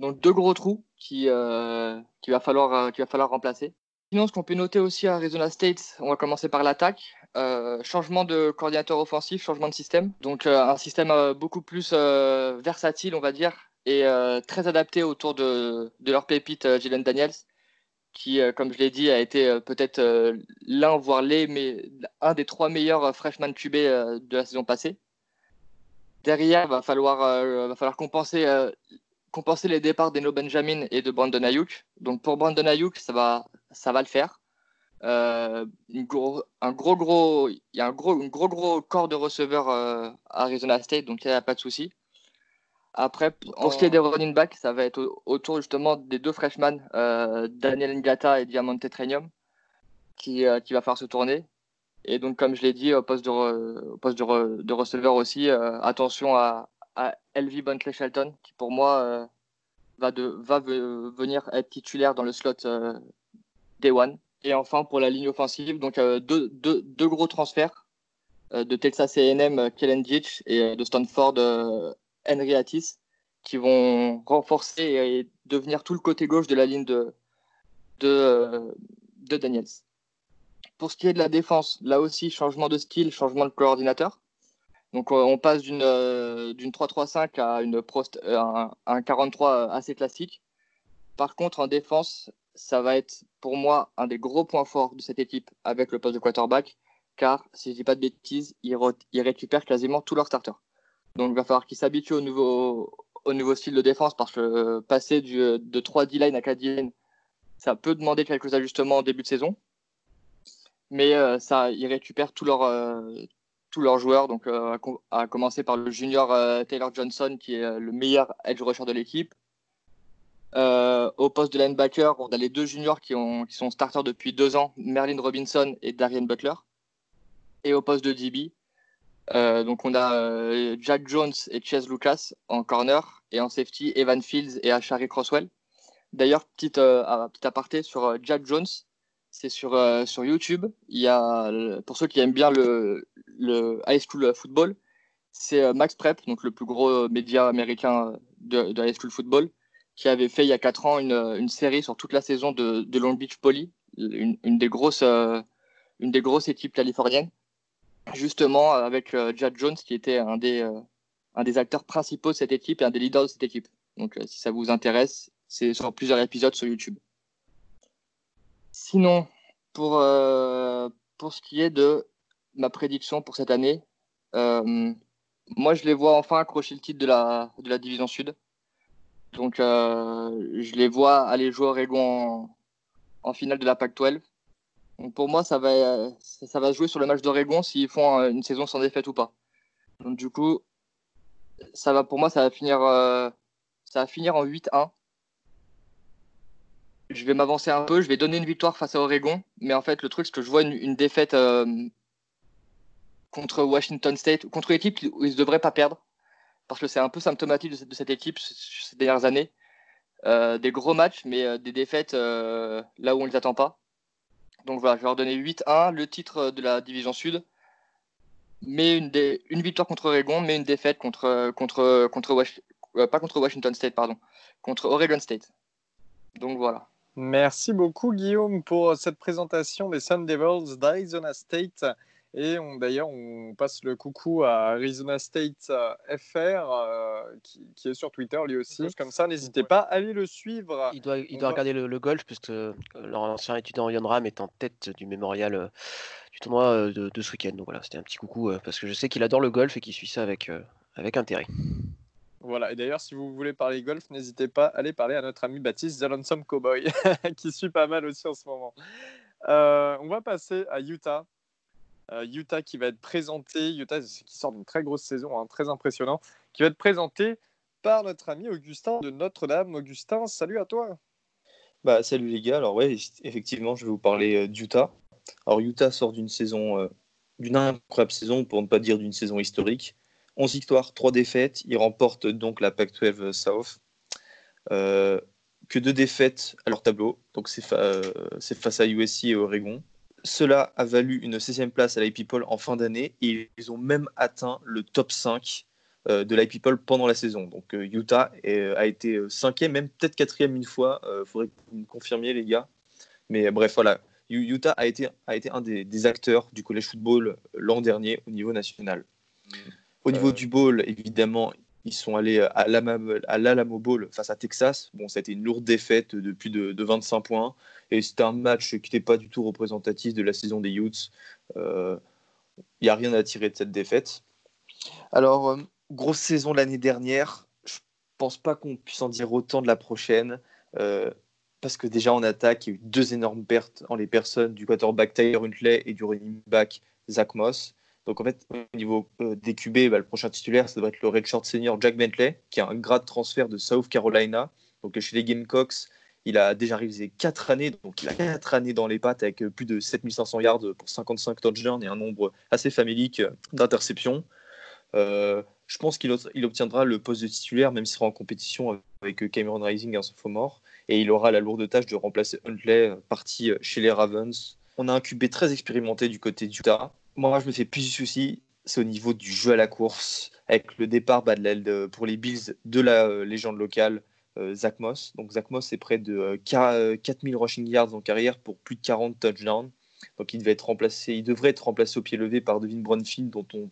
Donc deux gros trous qui, euh, qu'il va falloir, euh, qu'il va falloir remplacer. Sinon, ce qu'on peut noter aussi à Arizona State, on va commencer par l'attaque. Euh, changement de coordinateur offensif, changement de système. Donc euh, un système euh, beaucoup plus euh, versatile, on va dire, et euh, très adapté autour de, leur pépite euh, Jalen Daniels, qui, euh, comme je l'ai dit, a été euh, peut-être l'un, voire les, un des trois meilleurs freshman euh, de la saison passée. Derrière, va falloir, va falloir compenser, les départs d'Eno Benjamin et de Brandon Ayuk. Donc pour Brandon Ayuk, ça va, le faire. Un gros gros, il y a un gros, gros corps de receveurs à Arizona State, donc il n'y a pas de souci. Après, pour ce qui est des running backs, ça va être au- autour justement des deux freshmen, euh, Daniel Ngata et Diamante Trenium, qui, euh, qui va falloir se tourner. Et donc, comme je l'ai dit, au poste de, re- au poste de, re- de receveur aussi, euh, attention à, à LV Buntley Shelton, qui pour moi va, de, va ve- venir être titulaire dans le slot Day One. Et enfin, pour la ligne offensive, donc deux, deux, deux, gros transferts de Texas A&M, Kellen Ditch, et de Stanford, Henry Attis, qui vont renforcer et devenir tout le côté gauche de la ligne de, de, Daniels. Pour ce qui est de la défense, là aussi, changement de style, changement de coordinateur. Donc on passe d'une d'une 3-3-5 à une un, un 43 assez classique. Par contre, en défense, ça va être pour moi un des gros points forts de cette équipe avec le poste de quarterback, car si je dis pas de bêtises, ils, ils récupèrent quasiment tous leurs starters. Donc il va falloir qu'ils s'habituent au nouveau, au nouveau style de défense parce que passer du, de 3 D-line à 4 D-line, ça peut demander quelques ajustements en début de saison. Mais euh, ça, ils récupèrent tous leurs, euh, joueurs, donc euh, à, commencer par le junior Taylor Johnson, qui est le meilleur edge rusher de l'équipe. au poste de linebacker, on a les deux juniors qui, qui sont starters depuis deux ans, Merlin Robinson et Darian Butler. Et au poste de DB, donc on a Jack Jones et Chase Lucas en corner et en safety Evan Fields et Ashari Crosswell. D'ailleurs, petite, petit aparté sur Jack Jones, c'est sur, euh, sur YouTube. Il y a, pour ceux qui aiment bien le, le high school football, c'est euh, Max Prep, donc le plus gros média américain de, de, high school football, qui avait fait il y a 4 ans une, une série sur toute la saison de, de Long Beach Poly, une, une des grosses, euh, une des grosses équipes californiennes, justement avec Jack Jones, qui était un des, un des acteurs principaux de cette équipe et un des leaders de cette équipe. Donc si ça vous intéresse, c'est sur plusieurs épisodes sur YouTube. Sinon, pour, euh, ce qui est de ma prédiction pour cette année, euh, moi je les vois enfin accrocher le titre de la, division sud. Donc euh, je les vois aller jouer Oregon en, finale de la PAC-12. Donc pour moi, ça va, ça, va jouer sur le match d'Oregon s'ils font une saison sans défaite ou pas. Donc du coup, ça va pour moi, ça va finir, ça va finir en 8-1 je vais m'avancer un peu, je vais donner une victoire face à Oregon, mais en fait, le truc, c'est que je vois une, défaite euh, contre Washington State, contre une équipe où ils ne devraient pas perdre, parce que c'est un peu symptomatique de cette, équipe ces dernières années. Euh, des gros matchs, mais euh, des défaites là où on ne les attend pas. Donc voilà, je vais leur donner 8-1, le titre de la division sud, mais une, victoire contre Oregon, mais une défaite contre, contre, contre pas contre Washington State, pardon, contre Oregon State. Donc voilà. Merci beaucoup Guillaume pour cette présentation des Sun Devils d'Arizona State. Et d'ailleurs, on passe le coucou à Arizona State euh, FR, euh, qui, est sur Twitter lui aussi. Comme ça, n'hésitez pas à aller le suivre. Il doit, il doit regarder le, golf, puisque euh, leur ancien étudiant Yon Ram est en tête du mémorial du tournoi de, ce week-end. Donc voilà, c'était un petit coucou, parce que je sais qu'il adore le golf et qu'il suit ça avec, avec intérêt. Voilà, et d'ailleurs, si vous voulez parler golf, n'hésitez pas à aller parler à notre ami Baptiste, The Cowboy, qui suit pas mal aussi en ce moment. On va passer à Utah. Euh, Utah qui va être présenté, Utah qui sort d'une très grosse saison, hein, très impressionnant, qui va être présenté par notre ami Augustin de Notre-Dame. Augustin, salut à toi. Bah, salut les gars, alors ouais, effectivement, je vais vous parler euh, d'Utah. Alors Utah sort d'une saison, d'une incroyable saison, pour ne pas dire d'une saison historique. 11 victoires, 3 défaites. Il remporte donc la Pac-12 South. Euh, que deux défaites à leur tableau. Donc c'est face à USC et Oregon. Cela a valu une 16e place à l'IPPOL en fin d'année et ils ont même atteint le top 5 euh, de l'IPPOL pendant la saison. Donc euh, Utah a été 5e, même peut-être 4e une fois. Il faudrait que vous me confirmiez les gars. Mais bref, voilà. Utah a été, a été un des, acteurs du college football l'an dernier au niveau national. Mm. Au niveau du bowl, évidemment, ils sont allés à l'Alamo Bowl face à Texas. Bon, été une lourde défaite de plus de, 25 points. Et c'était un match qui n'était pas du tout représentatif de la saison des Utes. Il euh, n'y a rien à tirer de cette défaite. Alors, euh, grosse saison l'année dernière. Je pense pas qu'on puisse en dire autant de la prochaine. Euh, parce que déjà en attaque, il y a eu deux énormes pertes en les personnes du quarterback Tyler Huntley et du running back Zach Moss. Donc en fait, au niveau euh, des QB, bah, le prochain titulaire, ça devrait être le redshirt senior Jack Bentley, qui a un grade transfert de South Carolina. Donc chez les Gamecocks, il a déjà réalisé 4 années, donc il a 4 années dans les pattes avec euh, plus de 7500 yards pour 55 touchdowns et un nombre assez famélique euh, d'interceptions. je pense qu'il obtiendra le poste de titulaire, même s'il sera en compétition avec Cameron Rising et un sophomore. et il aura la lourde tâche de remplacer Huntley, parti chez les Ravens. On a un QB très expérimenté du côté du Utah. Moi, je me fais plus de soucis, c'est au niveau du jeu à la course, avec le départ bah, de pour les Bills de la légende locale, Zach Moss. Donc Zach Moss est près de 4000 rushing yards en carrière pour plus de 40 touchdowns. Donc il, devait être remplacé, il devrait être remplacé au pied levé par Devin Brunfield, dont on,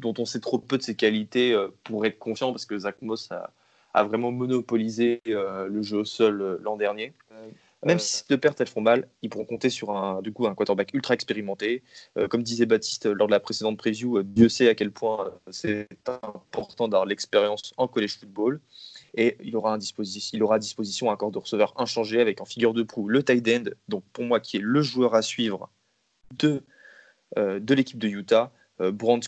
dont on sait trop peu de ses qualités euh, pour être confiant, parce que Zach Moss a, a vraiment monopolisé euh, le jeu au sol euh, l'an dernier. Même si ces deux pertes elles font mal, ils pourront compter sur un, du coup, un quarterback ultra expérimenté. comme disait Baptiste lors de la précédente preview, Dieu sait à quel point c'est important d'avoir l'expérience en college football. Et il aura, à disposition un corps de receveur inchangé avec en figure de proue le tight end, donc pour moi qui est le joueur à suivre de, euh, l'équipe de Utah, euh, Brand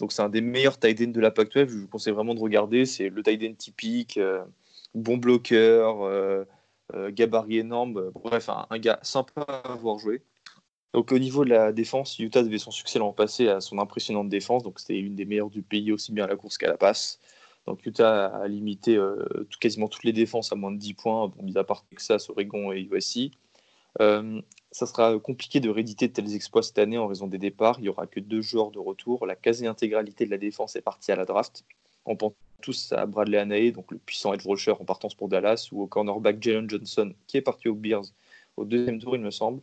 Donc c'est un des meilleurs tight ends de la Pac-12, je vous conseille vraiment de regarder, c'est le tight end typique, euh, bon bloqueur, euh, gabarit énorme, bref, un, gars sympa à voir jouer. Donc au niveau de la défense, Utah devait son succès l'an passé à son impressionnante défense, donc c'était une des meilleures du pays aussi bien à la course qu'à la passe. Donc Utah a limité euh, quasiment toutes les défenses à moins de 10 points, bon, mis à part Texas, Oregon et USC. Euh, ça sera compliqué de rééditer de tels exploits cette année en raison des départs. Il n'y aura que deux joueurs de retour. La quasi-intégralité de la défense est partie à la draft. On pense tous à Bradley Anae, donc le puissant edge rusher en partance pour Dallas, ou au cornerback Jalen Johnson, qui est parti aux Bears au deuxième tour, il me semble.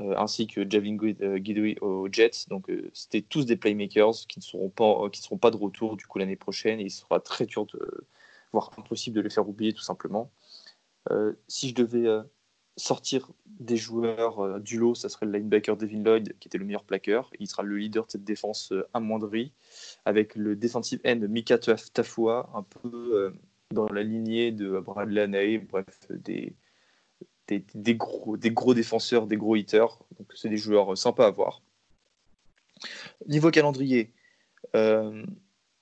Euh, ainsi que Javin Guidry euh, aux Jets. Donc, euh, c'était tous des playmakers qui ne seront pas, de retour du coup l'année prochaine. Et il sera très dur, voire impossible de les faire oublier tout simplement. si je devais sortir des joueurs du lot, ça serait le linebacker Devin Lloyd, qui était le meilleur plaqueur. Il sera le leader de cette défense amoindrie, avec le defensive end Mika Tafua, un peu dans la lignée de Bradley Anae, bref, des, gros, défenseurs, des gros hitters. Donc c'est des joueurs sympas à voir. Niveau calendrier, euh,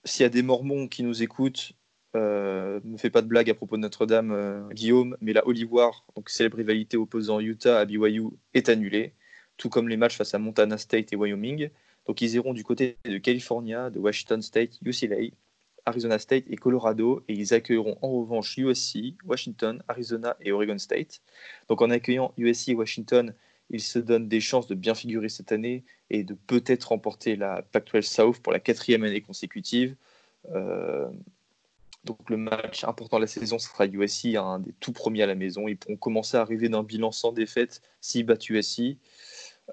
s'il y a des Mormons qui nous écoutent, euh, ne fais pas de blague à propos de Notre-Dame, euh, Guillaume, mais la Holy War, donc célèbre rivalité opposant Utah à BYU, est annulée, tout comme les matchs face à Montana State et Wyoming. Donc ils iront du côté de California, de Washington State, UCLA, Arizona State et Colorado, et ils accueilleront en revanche USC, Washington, Arizona et Oregon State. Donc en accueillant USC et Washington, ils se donnent des chances de bien figurer cette année et de peut-être remporter la Pac-12 South pour la quatrième année consécutive. Euh, donc le match important de la saison sera USC, un des tout premiers à la maison. Ils pourront commencer à arriver d'un bilan sans défaite s'ils battent USC.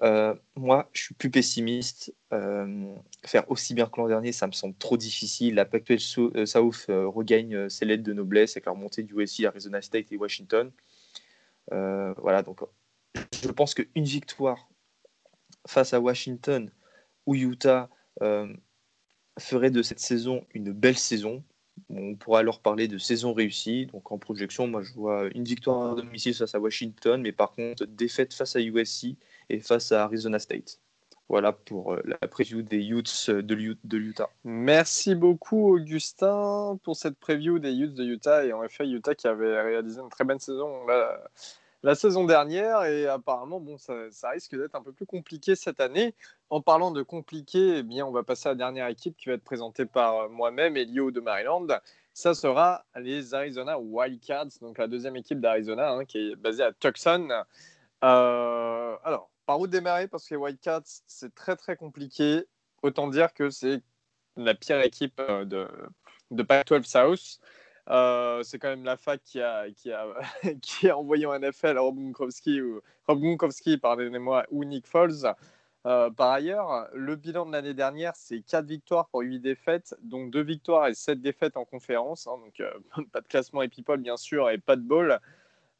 Euh, moi, je suis plus pessimiste. Euh, faire aussi bien que l'an dernier, ça me semble trop difficile. La Pac-12 euh, South regagne ses lettres de noblesse avec la remontée du USC, Arizona State et Washington. voilà, donc je pense qu'une victoire face à Washington ou Utah ferait de cette saison une belle saison. On pourra alors parler de saison réussie. Donc en projection, moi je vois une victoire à domicile face à Washington, mais par contre défaite face à USC et face à Arizona State. Voilà pour euh, la preview des Utes de, Utah. Merci beaucoup Augustin pour cette preview des Utes de Utah et en effet Utah qui avait réalisé une très bonne saison la, saison dernière et apparemment bon ça, risque d'être un peu plus compliqué cette année. En parlant de compliqué, eh bien on va passer à la dernière équipe qui va être présentée par euh, moi-même Elio de Maryland. Ça sera les Arizona Wildcats, donc la deuxième équipe d'Arizona hein, qui est basée à Tucson. Euh, alors par où démarrer? Parce que les Wildcats, c'est très très compliqué. Autant dire que c'est la pire équipe euh, de, de Pac-12 South. Euh, c'est quand même la fac qui a, qui a, qui a envoyé en NFL Rob Gronkowski, ou, Rob Gronkowski pardonnez-moi, ou Nick Foles. Euh, par ailleurs, le bilan de l'année dernière, c'est 4 victoires pour 8 défaites, donc 2 victoires et 7 défaites en conférence. Hein, donc pas de classement et people, bien sûr, et pas de ball.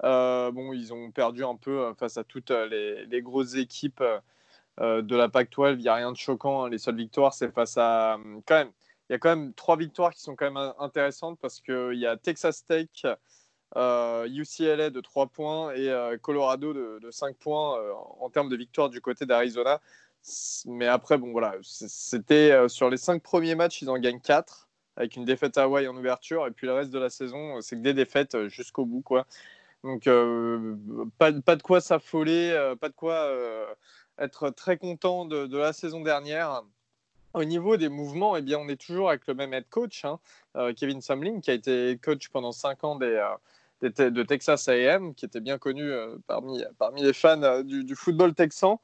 Euh, bon, ils ont perdu un peu euh, face à toutes euh, les, grosses équipes de la PAC-12. Il n'y a rien de choquant. Hein. Les seules victoires, c'est face à. Quand même, il y a quand même trois victoires qui sont quand même intéressantes parce qu'il y a Texas Tech, UCLA de 3 points et Colorado de, de, 5 points en termes de victoires du côté d'Arizona. Mais après, bon, voilà, c'était sur les 5 premiers matchs, ils en gagnent 4 avec une défaite à Hawaii en ouverture. Et puis le reste de la saison, c'est que des défaites jusqu'au bout. Quoi. Donc, euh, pas, de quoi s'affoler, euh, pas de quoi euh, être très content de, la saison dernière. Au niveau des mouvements, eh bien, on est toujours avec le même head coach, hein, Kevin Sumlin, qui a été coach pendant 5 ans des, de Texas AM, qui était bien connu parmi, parmi les fans du, football texan.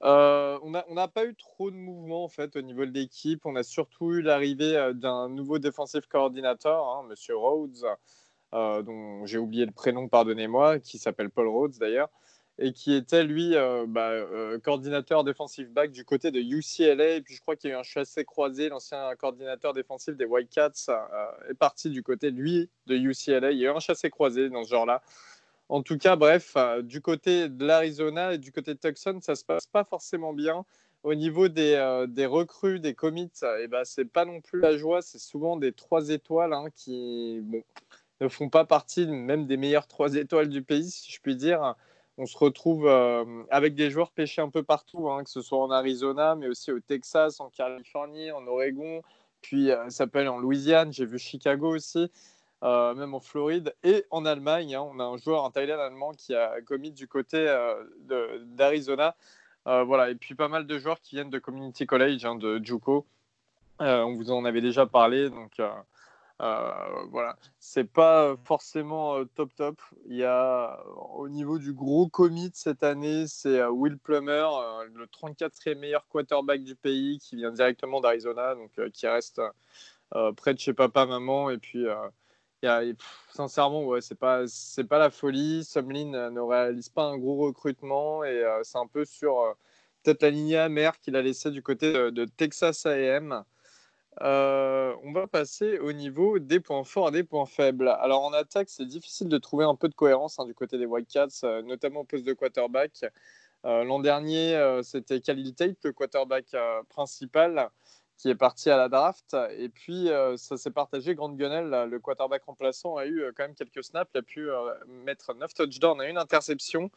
on n'a pas eu trop de mouvements en fait au niveau de l'équipe. On a surtout eu l'arrivée d'un nouveau défensif coordinateur, hein, Monsieur Rhodes, dont j'ai oublié le prénom, pardonnez-moi, qui s'appelle Paul Rhodes d'ailleurs, et qui était lui euh, bah, euh, coordinateur défensif back du côté de UCLA. Et puis je crois qu'il y a eu un chassé croisé, l'ancien coordinateur défensif des Whitecats euh, est parti du côté lui de UCLA. Il y a eu un chassé croisé dans ce genre-là. En tout cas, bref, du côté de l'Arizona et du côté de Tucson, ça se passe pas forcément bien. Au niveau des, recrues, des commits, et eh ben, c'est pas non plus la joie. C'est souvent des trois étoiles hein, qui ne font pas partie même des meilleures trois étoiles du pays, si je puis dire on se retrouve euh, avec des joueurs pêchés un peu partout, hein, que ce soit en Arizona, mais aussi au Texas, en Californie, en Oregon, puis euh, ça peut en Louisiane, j'ai vu Chicago aussi, euh, même en Floride, et en Allemagne. Hein. on a un joueur, un Thaïlande allemand qui a commis du côté d'Arizona. voilà, et puis pas mal de joueurs qui viennent de Community College, hein, de Juco. on vous en avait déjà parlé, donc euh, voilà, c'est pas forcément euh, top top. Il y a au niveau du gros commit cette année, c'est euh, Will Plummer, le 34e meilleur quarterback du pays, qui vient directement d'Arizona, donc qui reste près de chez papa maman. Et puis, y a, sincèrement, ouais, c'est pas pas la folie. Sumlin ne réalise pas un gros recrutement et c'est un peu sur peut-être la lignée amère qu'il a laissé du côté de Texas A&M. Euh, on va passer au niveau des points forts et des points faibles. Alors en attaque, c'est difficile de trouver un peu de cohérence hein, du côté des Whitecats, euh, notamment au poste de quarterback. Euh, l'an dernier, c'était Khalil Tate, le quarterback principal, qui est parti à la draft. Et puis, ça s'est partagé. Grant Gunnell, le quarterback remplaçant, a eu quand même quelques snaps. Il a pu mettre 9 touchdowns et une interception.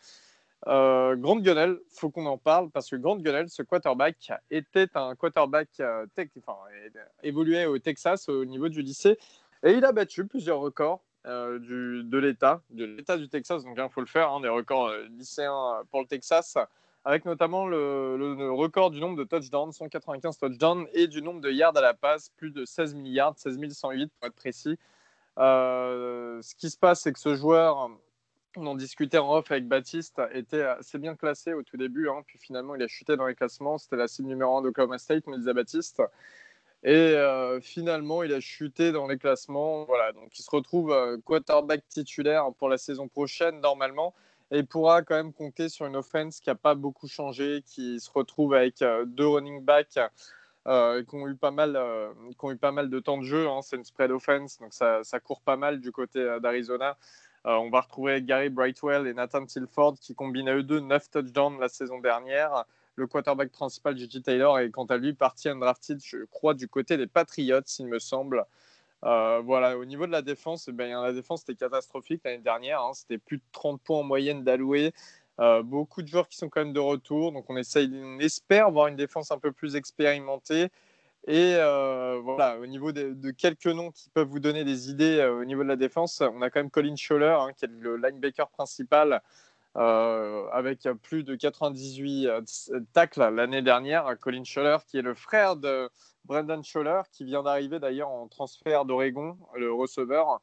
Euh, Grant Gunnell, faut qu'on en parle parce que Grant Gunnell, ce quarterback, était un quarterback euh, enfin, évoluait au Texas au niveau du lycée et il a battu plusieurs records euh, du, de l'État, de l'État du Texas. Donc il faut le faire, hein, des records euh, lycéens pour le Texas, avec notamment le, le, record du nombre de touchdowns, 195 touchdowns, et du nombre de yards à la passe, plus de 16 milliards, 16 108 pour être précis. ce qui se passe, c'est que ce joueur on en discutait en off avec Baptiste, était assez bien classé au tout début, hein, puis finalement il a chuté dans les classements. C'était la cible numéro 1 d'Oklahoma State, me disait Baptiste. Et euh, finalement, il a chuté dans les classements. Voilà, donc il se retrouve euh, quarterback titulaire pour la saison prochaine normalement. Et il pourra quand même compter sur une offense qui n'a pas beaucoup changé, qui se retrouve avec euh, deux running backs qui, ont eu pas mal, qui ont eu pas mal de temps de jeu. Hein. C'est une spread offense, donc ça, ça court pas mal du côté d'Arizona. Euh, on va retrouver Gary Brightwell et Nathan Tilford qui combinent à eux deux 9 touchdowns la saison dernière. Le quarterback principal, J.J. Taylor, est quant à lui parti undrafted, je crois, du côté des Patriots, il me semble. Euh, voilà, au niveau de la défense, eh ben, la défense était catastrophique l'année dernière. Hein. c'était plus de 30 points en moyenne d'alloués. Euh, beaucoup de joueurs qui sont quand même de retour. Donc on, essaye, on espère voir une défense un peu plus expérimentée. Et euh, voilà, au niveau de, quelques noms qui peuvent vous donner des idées euh, au niveau de la défense, on a quand même Colin Scholler, hein, qui est le linebacker principal, euh, avec plus de 98 tacles l'année dernière. Colin Scholler, qui est le frère de Brendan Scholler, qui vient d'arriver d'ailleurs en transfert d'Oregon, le receveur.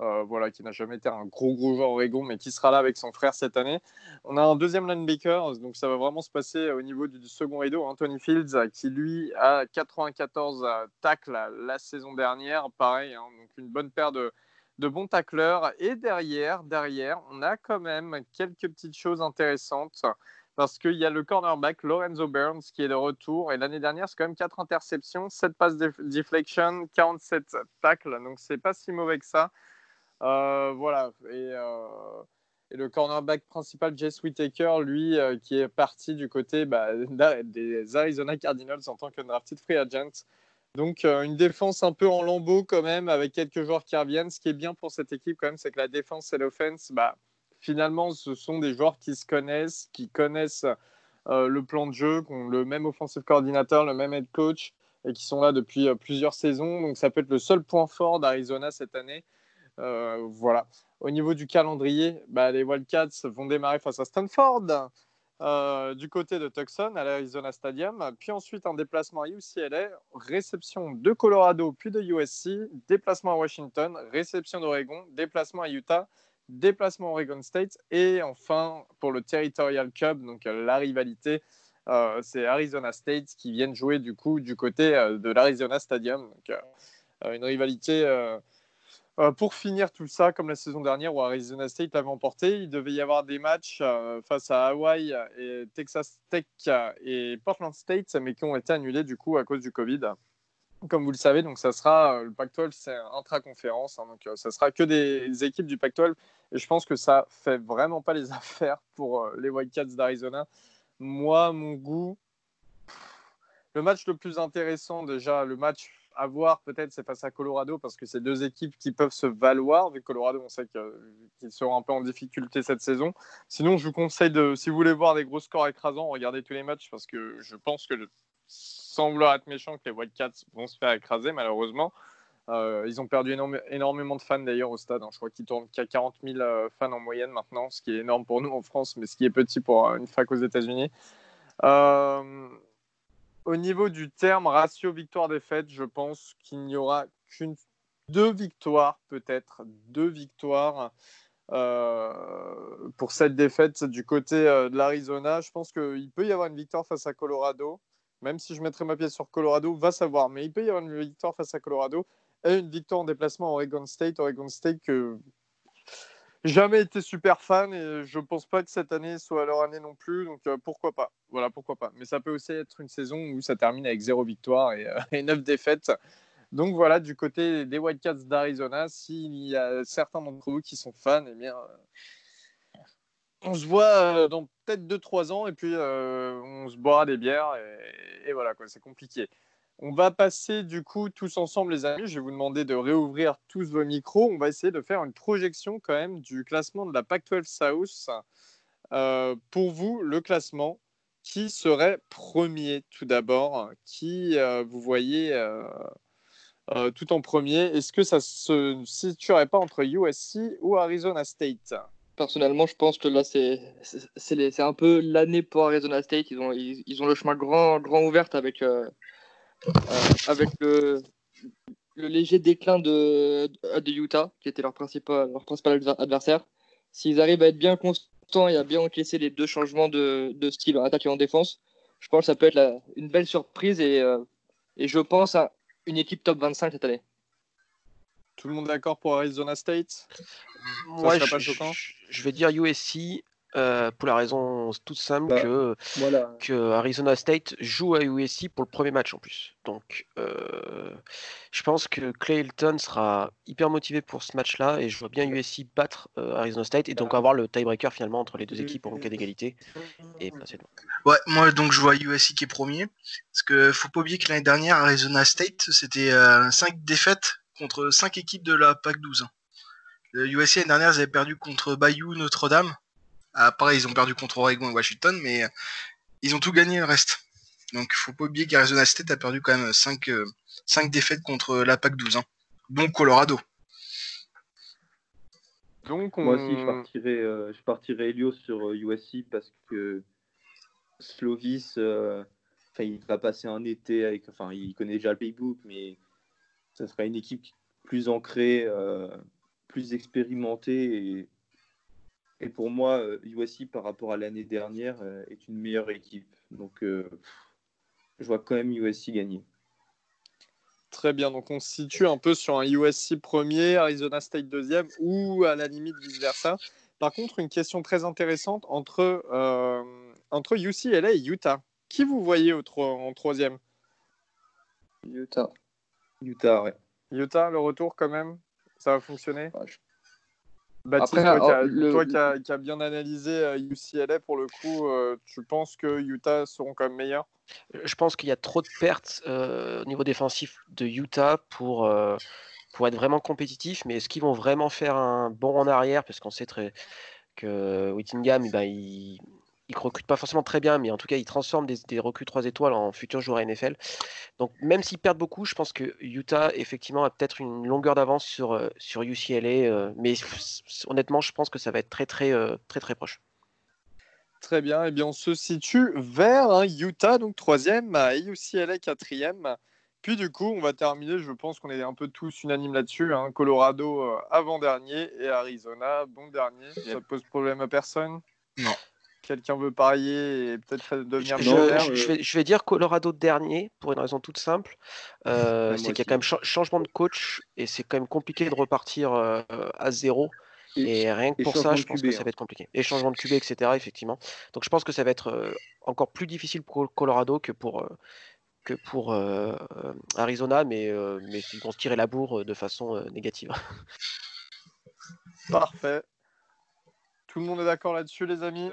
Euh, voilà, qui n'a jamais été un gros gros joueur Oregon, mais qui sera là avec son frère cette année. On a un deuxième linebacker, donc ça va vraiment se passer au niveau du, second rideau, Anthony Fields, qui lui a 94 tacles la saison dernière, pareil, hein, donc une bonne paire de, de bons tacleurs. Et derrière, derrière, on a quand même quelques petites choses intéressantes parce qu'il y a le cornerback Lorenzo Burns qui est de retour. Et l'année dernière, c'est quand même 4 interceptions, 7 passes deflection, 47 tacles. Donc, c'est pas si mauvais que ça. Euh, voilà. Euh, et, le cornerback principal, Jess Whitaker, lui, euh, qui est parti du côté bah, des Arizona Cardinals en tant que drafted free agent. Donc une défense un peu en lambeau quand même, avec quelques joueurs qui reviennent. Ce qui est bien pour cette équipe quand même, c'est que la défense et l'offense, bah, finalement, ce sont des joueurs qui se connaissent, qui connaissent le plan de jeu, qui ont le même offensive coordinateur, le même head coach, et qui sont là depuis plusieurs saisons. Donc ça peut être le seul point fort d'Arizona cette année. Euh, voilà. Au niveau du calendrier, bah, les Wildcats vont démarrer face à Stanford. Euh, du côté de Tucson à l'Arizona Stadium, puis ensuite un déplacement à UCLA, réception de Colorado puis de USC, déplacement à Washington, réception d'Oregon, déplacement à Utah, déplacement Oregon State. Et enfin, pour le Territorial Cup, donc la rivalité, c'est Arizona State qui viennent jouer du coup du côté de l'Arizona Stadium. Une rivalité euh, pour finir tout ça, comme la saison dernière où Arizona State l'avait emporté, il devait y avoir des matchs euh, face à Hawaii Texas Tech et Portland State, mais qui ont été annulés du coup à cause du Covid. Comme vous le savez, donc ça sera euh, le Pac-12, c'est intra-conférence, hein, donc ça sera que des équipes du Pac-12. Et je pense que ça fait vraiment pas les affaires pour les White Cats d'Arizona. Moi, mon goût, le match le plus intéressant déjà, le match à voir peut-être c'est face à Colorado parce que c'est deux équipes qui peuvent se valoir vu Colorado on sait qu'ils seront un peu en difficulté cette saison. Sinon je vous conseille de si vous voulez voir des gros scores écrasants regardez tous les matchs parce que je pense que sans vouloir être méchant que les Wildcats vont se faire écraser malheureusement. Euh, ils ont perdu énormément de fans d'ailleurs au stade. Hein. Je crois qu'ils tournent qu'à 40 000 euh, fans en moyenne maintenant, ce qui est énorme pour nous en France, mais ce qui est petit pour une fac aux États-Unis. Euh, au niveau du terme ratio victoire-défaite, je pense qu'il n'y aura qu'une deux victoires peut-être, deux victoires euh, pour cette défaite du côté euh, de l'Arizona. Je pense qu'il peut y avoir une victoire face à Colorado, même si je mettrais ma pièce sur Colorado, va savoir, mais il peut y avoir une victoire face à Colorado et une victoire en déplacement à Oregon State. Oregon State que jamais été super fan et je pense pas que cette année soit leur année non plus. Donc euh, pourquoi pas Voilà, pourquoi pas. Mais ça peut aussi être une saison où ça termine avec zéro victoire et, euh, neuf défaites. Donc voilà, du côté des Wildcats d'Arizona, s'il y a certains d'entre vous qui sont fans, eh bien, euh, on se voit dans peut-être 2-3 ans et puis on se boira des bières et, et voilà, quoi, c'est compliqué. On va passer du coup tous ensemble, les amis. Je vais vous demander de réouvrir tous vos micros. On va essayer de faire une projection quand même du classement de la Pac-12 South. Euh, pour vous, le classement, qui serait premier tout d'abord? Qui euh, vous voyez euh, tout en premier? Est-ce que ça se situerait pas entre USC ou Arizona State? Personnellement, je pense que là, c'est un peu l'année pour Arizona State. Ils ont, ils, ont le chemin grand, grand ouvert avec avec le, léger déclin de, de, Utah, qui était leur principal, leur principal adversaire. S'ils arrivent à être bien constants et à bien encaisser les deux changements de, de style en attaque et en défense, je pense que ça peut être une belle surprise et, euh, et je pense à une équipe top 25 cette année. Tout le monde d'accord pour Arizona State? Moi, je, je, vais dire USC euh, pour la raison toute simple bah, que, que, Arizona State joue à USC pour le premier match en plus. Donc, euh, je pense que Clay Hilton sera hyper motivé pour ce match-là et je vois bien USC battre euh, Arizona State et donc avoir le tiebreaker finalement entre les deux équipes en cas d'égalité. Et passer Ouais, moi donc je vois USC qui est premier. Parce que faut pas oublier que l'année dernière Arizona State c'était 5 défaites contre 5 équipes de la PAC 12. USC l'année dernière ils avaient perdu contre Bayou, Notre-Dame ah, pareil, ils ont perdu contre Oregon et Washington, mais euh, ils ont tout gagné le reste. Donc, faut pas oublier qu'Arizona State a perdu quand même 5, euh, défaites contre la PAC 12, hein, dont Colorado. Donc, Moi aussi, je partirais, euh, je partirais Helios sur USC parce que Slovis, il va passer un été avec. Enfin, il connaît déjà le playbook, mais ça sera une équipe plus ancrée, plus expérimentée et et pour moi, USC euh, par rapport à l'année dernière euh, est une meilleure équipe. Donc euh, je vois quand même USC gagner. Très bien, donc on se situe un peu sur un USC premier, Arizona State deuxième ou à la limite vice-versa. Par contre, une question très intéressante entre, entre UCLA et Utah. Qui vous voyez au en troisième? Utah. Utah, ouais. Utah, le retour quand même? Ça va fonctionner? Baptiste, toi, qui, as, bien analysé UCLA, euh, pour le coup, euh, tu penses que Utah seront quand même meilleurs? Je pense qu'il y a trop de pertes euh, au niveau défensif de Utah pour, pour être vraiment compétitif, mais est-ce qu'ils vont vraiment faire un bond en arrière? Parce qu'on sait très, que Whittingham, eh ben, il, il recrute pas forcément très bien, mais en tout cas, il transforme des, des recrues 3 étoiles en futurs joueurs NFL. Donc, même s'ils perdent beaucoup, je pense que Utah, effectivement, a peut-être une longueur d'avance sur, euh, sur UCLA. Euh, mais honnêtement, je pense que ça va être très, très, euh, très, très proche. Très bien. Eh bien, on se situe vers Utah, donc troisième, et UCLA quatrième. Puis du coup, on va terminer, je pense qu'on est un peu tous unanimes là-dessus. hein. Colorado euh, avant-dernier et Arizona bon dernier. Ça Yep. pose problème à personne? Non. Quelqu'un veut parier et peut-être devenir Je, millionnaire je- euh, je vais, je vais dire Colorado dernier pour une raison toute simple. Euh, c'est qu'il y a quand même cha- changement de coach et c'est quand même compliqué de repartir euh, à zéro. Et rien que et pour ça, je pense QB, que ça hein. va être compliqué. Et changement de QB, etc. Effectivement. Donc je pense que ça va être euh, encore plus difficile pour Colorado que pour, que pour Arizona, mais, mais ils vont se tirer la bourre de façon négative. Parfait. Tout le monde est d'accord là-dessus, les amis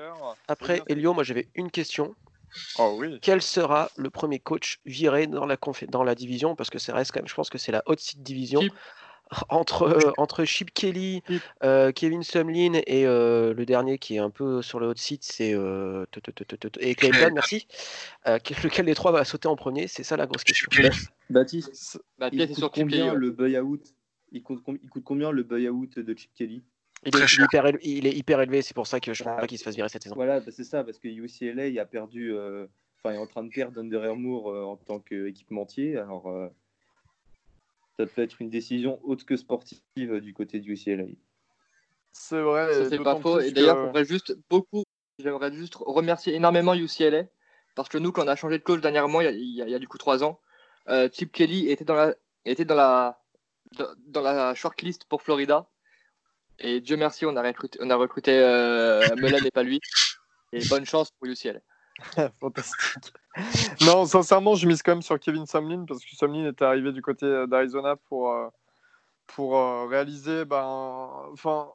Après. Elio, moi j'avais une question. Oh oui. Quel sera le premier coach viré dans la, confé- dans la division? Parce que ça reste quand même, je pense que c'est la hot seat division. Chip. Entre, euh, entre Chip Kelly, Chip. euh, Kevin Sumlin et euh, le dernier qui est un peu sur le hot seat, c'est et Clayton, merci. Quel- lequel des trois va sauter en premier? C'est ça la grosse question. Baptiste, Bah, il coûte combien le buy-out? Il, coûte com- il coûte combien le buy-out de Chip Kelly? Il est, hyper élevé, il est hyper élevé, c'est pour ça que je ne Ah. pense pas qu'il se fasse virer cette saison. Voilà, bah, c'est ça, parce que UCLA a perdu, euh, enfin, est en train de perdre Under Armour euh, en tant qu'équipementier. Alors, euh, ça peut être une décision autre que sportive euh, du côté de UCLA. C'est vrai. C'est pas faux. Et d'ailleurs, que- juste beaucoup, j'aimerais juste remercier énormément UCLA parce que nous, quand on a changé de coach dernièrement, il y a, il y a- il y a du coup trois ans, euh, Chip Kelly était dans la, était dans la, dans la shortlist pour Florida. Et Dieu merci, on a recruté, on a recruté euh, Melan et pas lui. Et bonne chance pour UCLA. Fantastique. non, sincèrement, je mise quand même sur Kevin Sumlin parce que Sumlin était arrivé du côté euh, d'Arizona pour, euh, pour réaliser. Ben, enfin,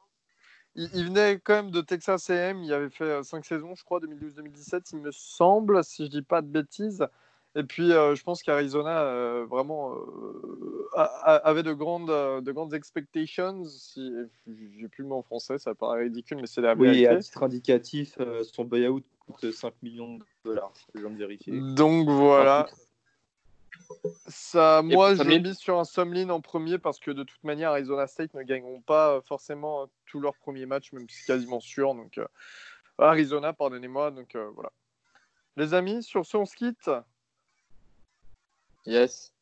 il, venait quand même de Texas AM. Il avait fait 5 saisons, je crois, 2012-2017, il me semble, si je dis pas de bêtises. Et puis, euh, je pense qu'Arizona euh, vraiment euh, a- a- avait de grandes, de grandes expectations. Si, j'ai plus le mot en français, ça paraît ridicule, mais c'est la Oui, vérité. à titre indicatif, euh, son buy-out coûte 5 millions de dollars. Je viens de vérifier. Donc voilà. Ça, moi, je mise sur un Sumlin en premier parce que de toute manière, Arizona State ne gagneront pas forcément tous leurs premiers matchs, même si c'est quasiment sûr. Donc, euh, Arizona, pardonnez-moi. Donc euh, voilà. Les amis, sur ce, on se quitte. Yes.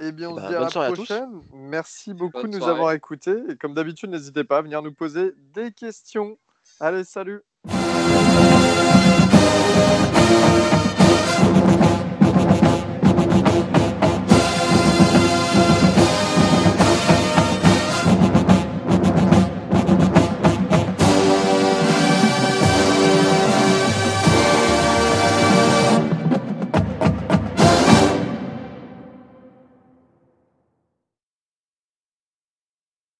Eh bien, on Bah, se dit à la soirée à tous. prochaine. Merci beaucoup Bonne de nous soirée. avoir écoutés. Et comme d'habitude, n'hésitez pas à venir nous poser des questions. Allez, salut